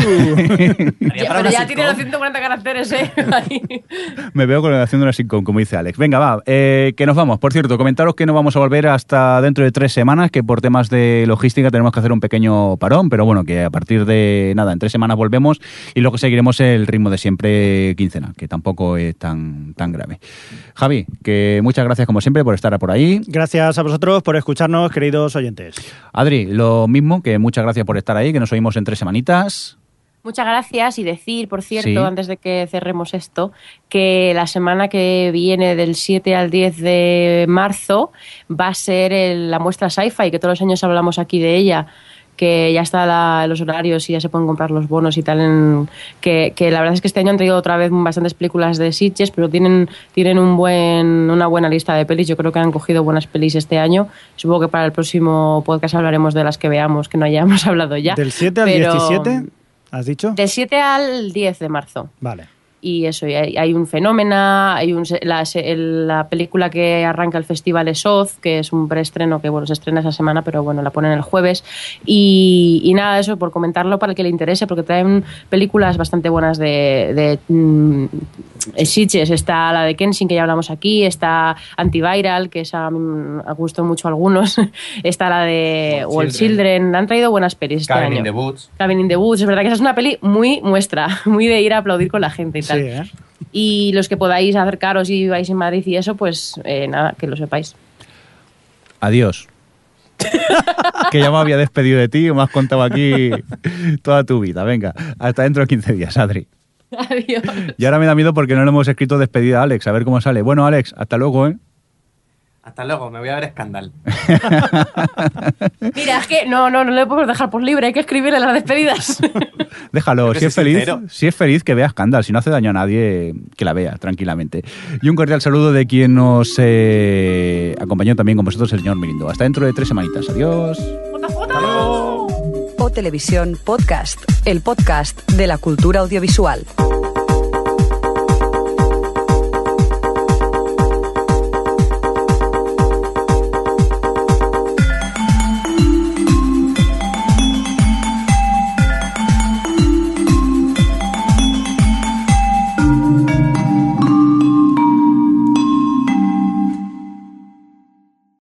Ya, pero ya tiene los sitcom. 140 caracteres, ¿eh? [LAUGHS] Ahí. Me veo con- haciendo una sitcom, como dice Alex. Venga, va, eh, que nos vamos. Por cierto, comentaros que no vamos a volver hasta dentro de tres semanas, que por temas de logística tenemos que hacer un pequeño parón, pero bueno, que a partir de nada, en tres semanas volvemos y luego seguiremos el ritmo de siempre quincenal, que tampoco es tan, tan grave. Javi, que muchas gracias como siempre por estar por ahí. Gracias a vosotros por escucharnos, queridos oyentes. Adri, lo mismo, que muchas gracias por estar ahí, que nos oímos en tres semanitas. Muchas gracias y decir, por cierto, Sí. antes de que cerremos esto, que la semana que viene del 7 al 10 de marzo va a ser el- la muestra sci-fi, que todos los años hablamos aquí de ella que ya está la- los horarios y ya se pueden comprar los bonos y tal. En, que, que la verdad es que este año han traído otra vez bastantes películas de Sitges, pero tienen, tienen un buen, una buena lista de pelis. Yo creo que han cogido buenas pelis este año. Supongo que para el próximo podcast hablaremos de las que veamos, que no hayamos [LAUGHS] hablado ya. ¿Del 7 al Pero- 17? ¿Has dicho? Del 7 al 10 de marzo. Vale. Y eso, y hay, hay un fenómeno, hay un, la, la película que arranca el festival es Oz, que es un preestreno que bueno se estrena esa semana, pero bueno, la ponen el jueves. Y, y nada, eso por comentarlo para el que le interese, porque traen películas bastante buenas de, de mm, Sitges. Está la de Kenshin, que ya hablamos aquí, está Antiviral, que esa a gustó mucho a algunos, [LAUGHS] está la de Wall Children. Children. han traído buenas pelis este Cabin año. in the Woods. Cabin in the Woods, es verdad que esa es una peli muy muestra, [LAUGHS] muy de ir a aplaudir con la gente y Sí, tal. ¿eh? Y los que podáis acercaros y viváis en Madrid y eso, pues eh, nada, que lo sepáis. Adiós. [LAUGHS] que ya me había despedido de ti y me has contado aquí toda tu vida. Venga, hasta dentro de 15 días, Adri. Adiós. Y ahora me da miedo porque no le hemos escrito despedida a Alex, a ver cómo sale. Bueno, Alex, hasta luego, ¿eh? Hasta luego, me voy a ver Scandal. [LAUGHS] Mira, es que no, no, no le podemos dejar por libre, hay que escribirle las despedidas. [LAUGHS] Déjalo, si es feliz, si es feliz que vea Scandal, si no hace daño a nadie, que la vea tranquilamente. Y un cordial saludo de quien nos eh, acompañó también con vosotros, el señor Mirindo. Hasta dentro de tres semanitas. Adiós. O Televisión Podcast, el podcast de la cultura audiovisual.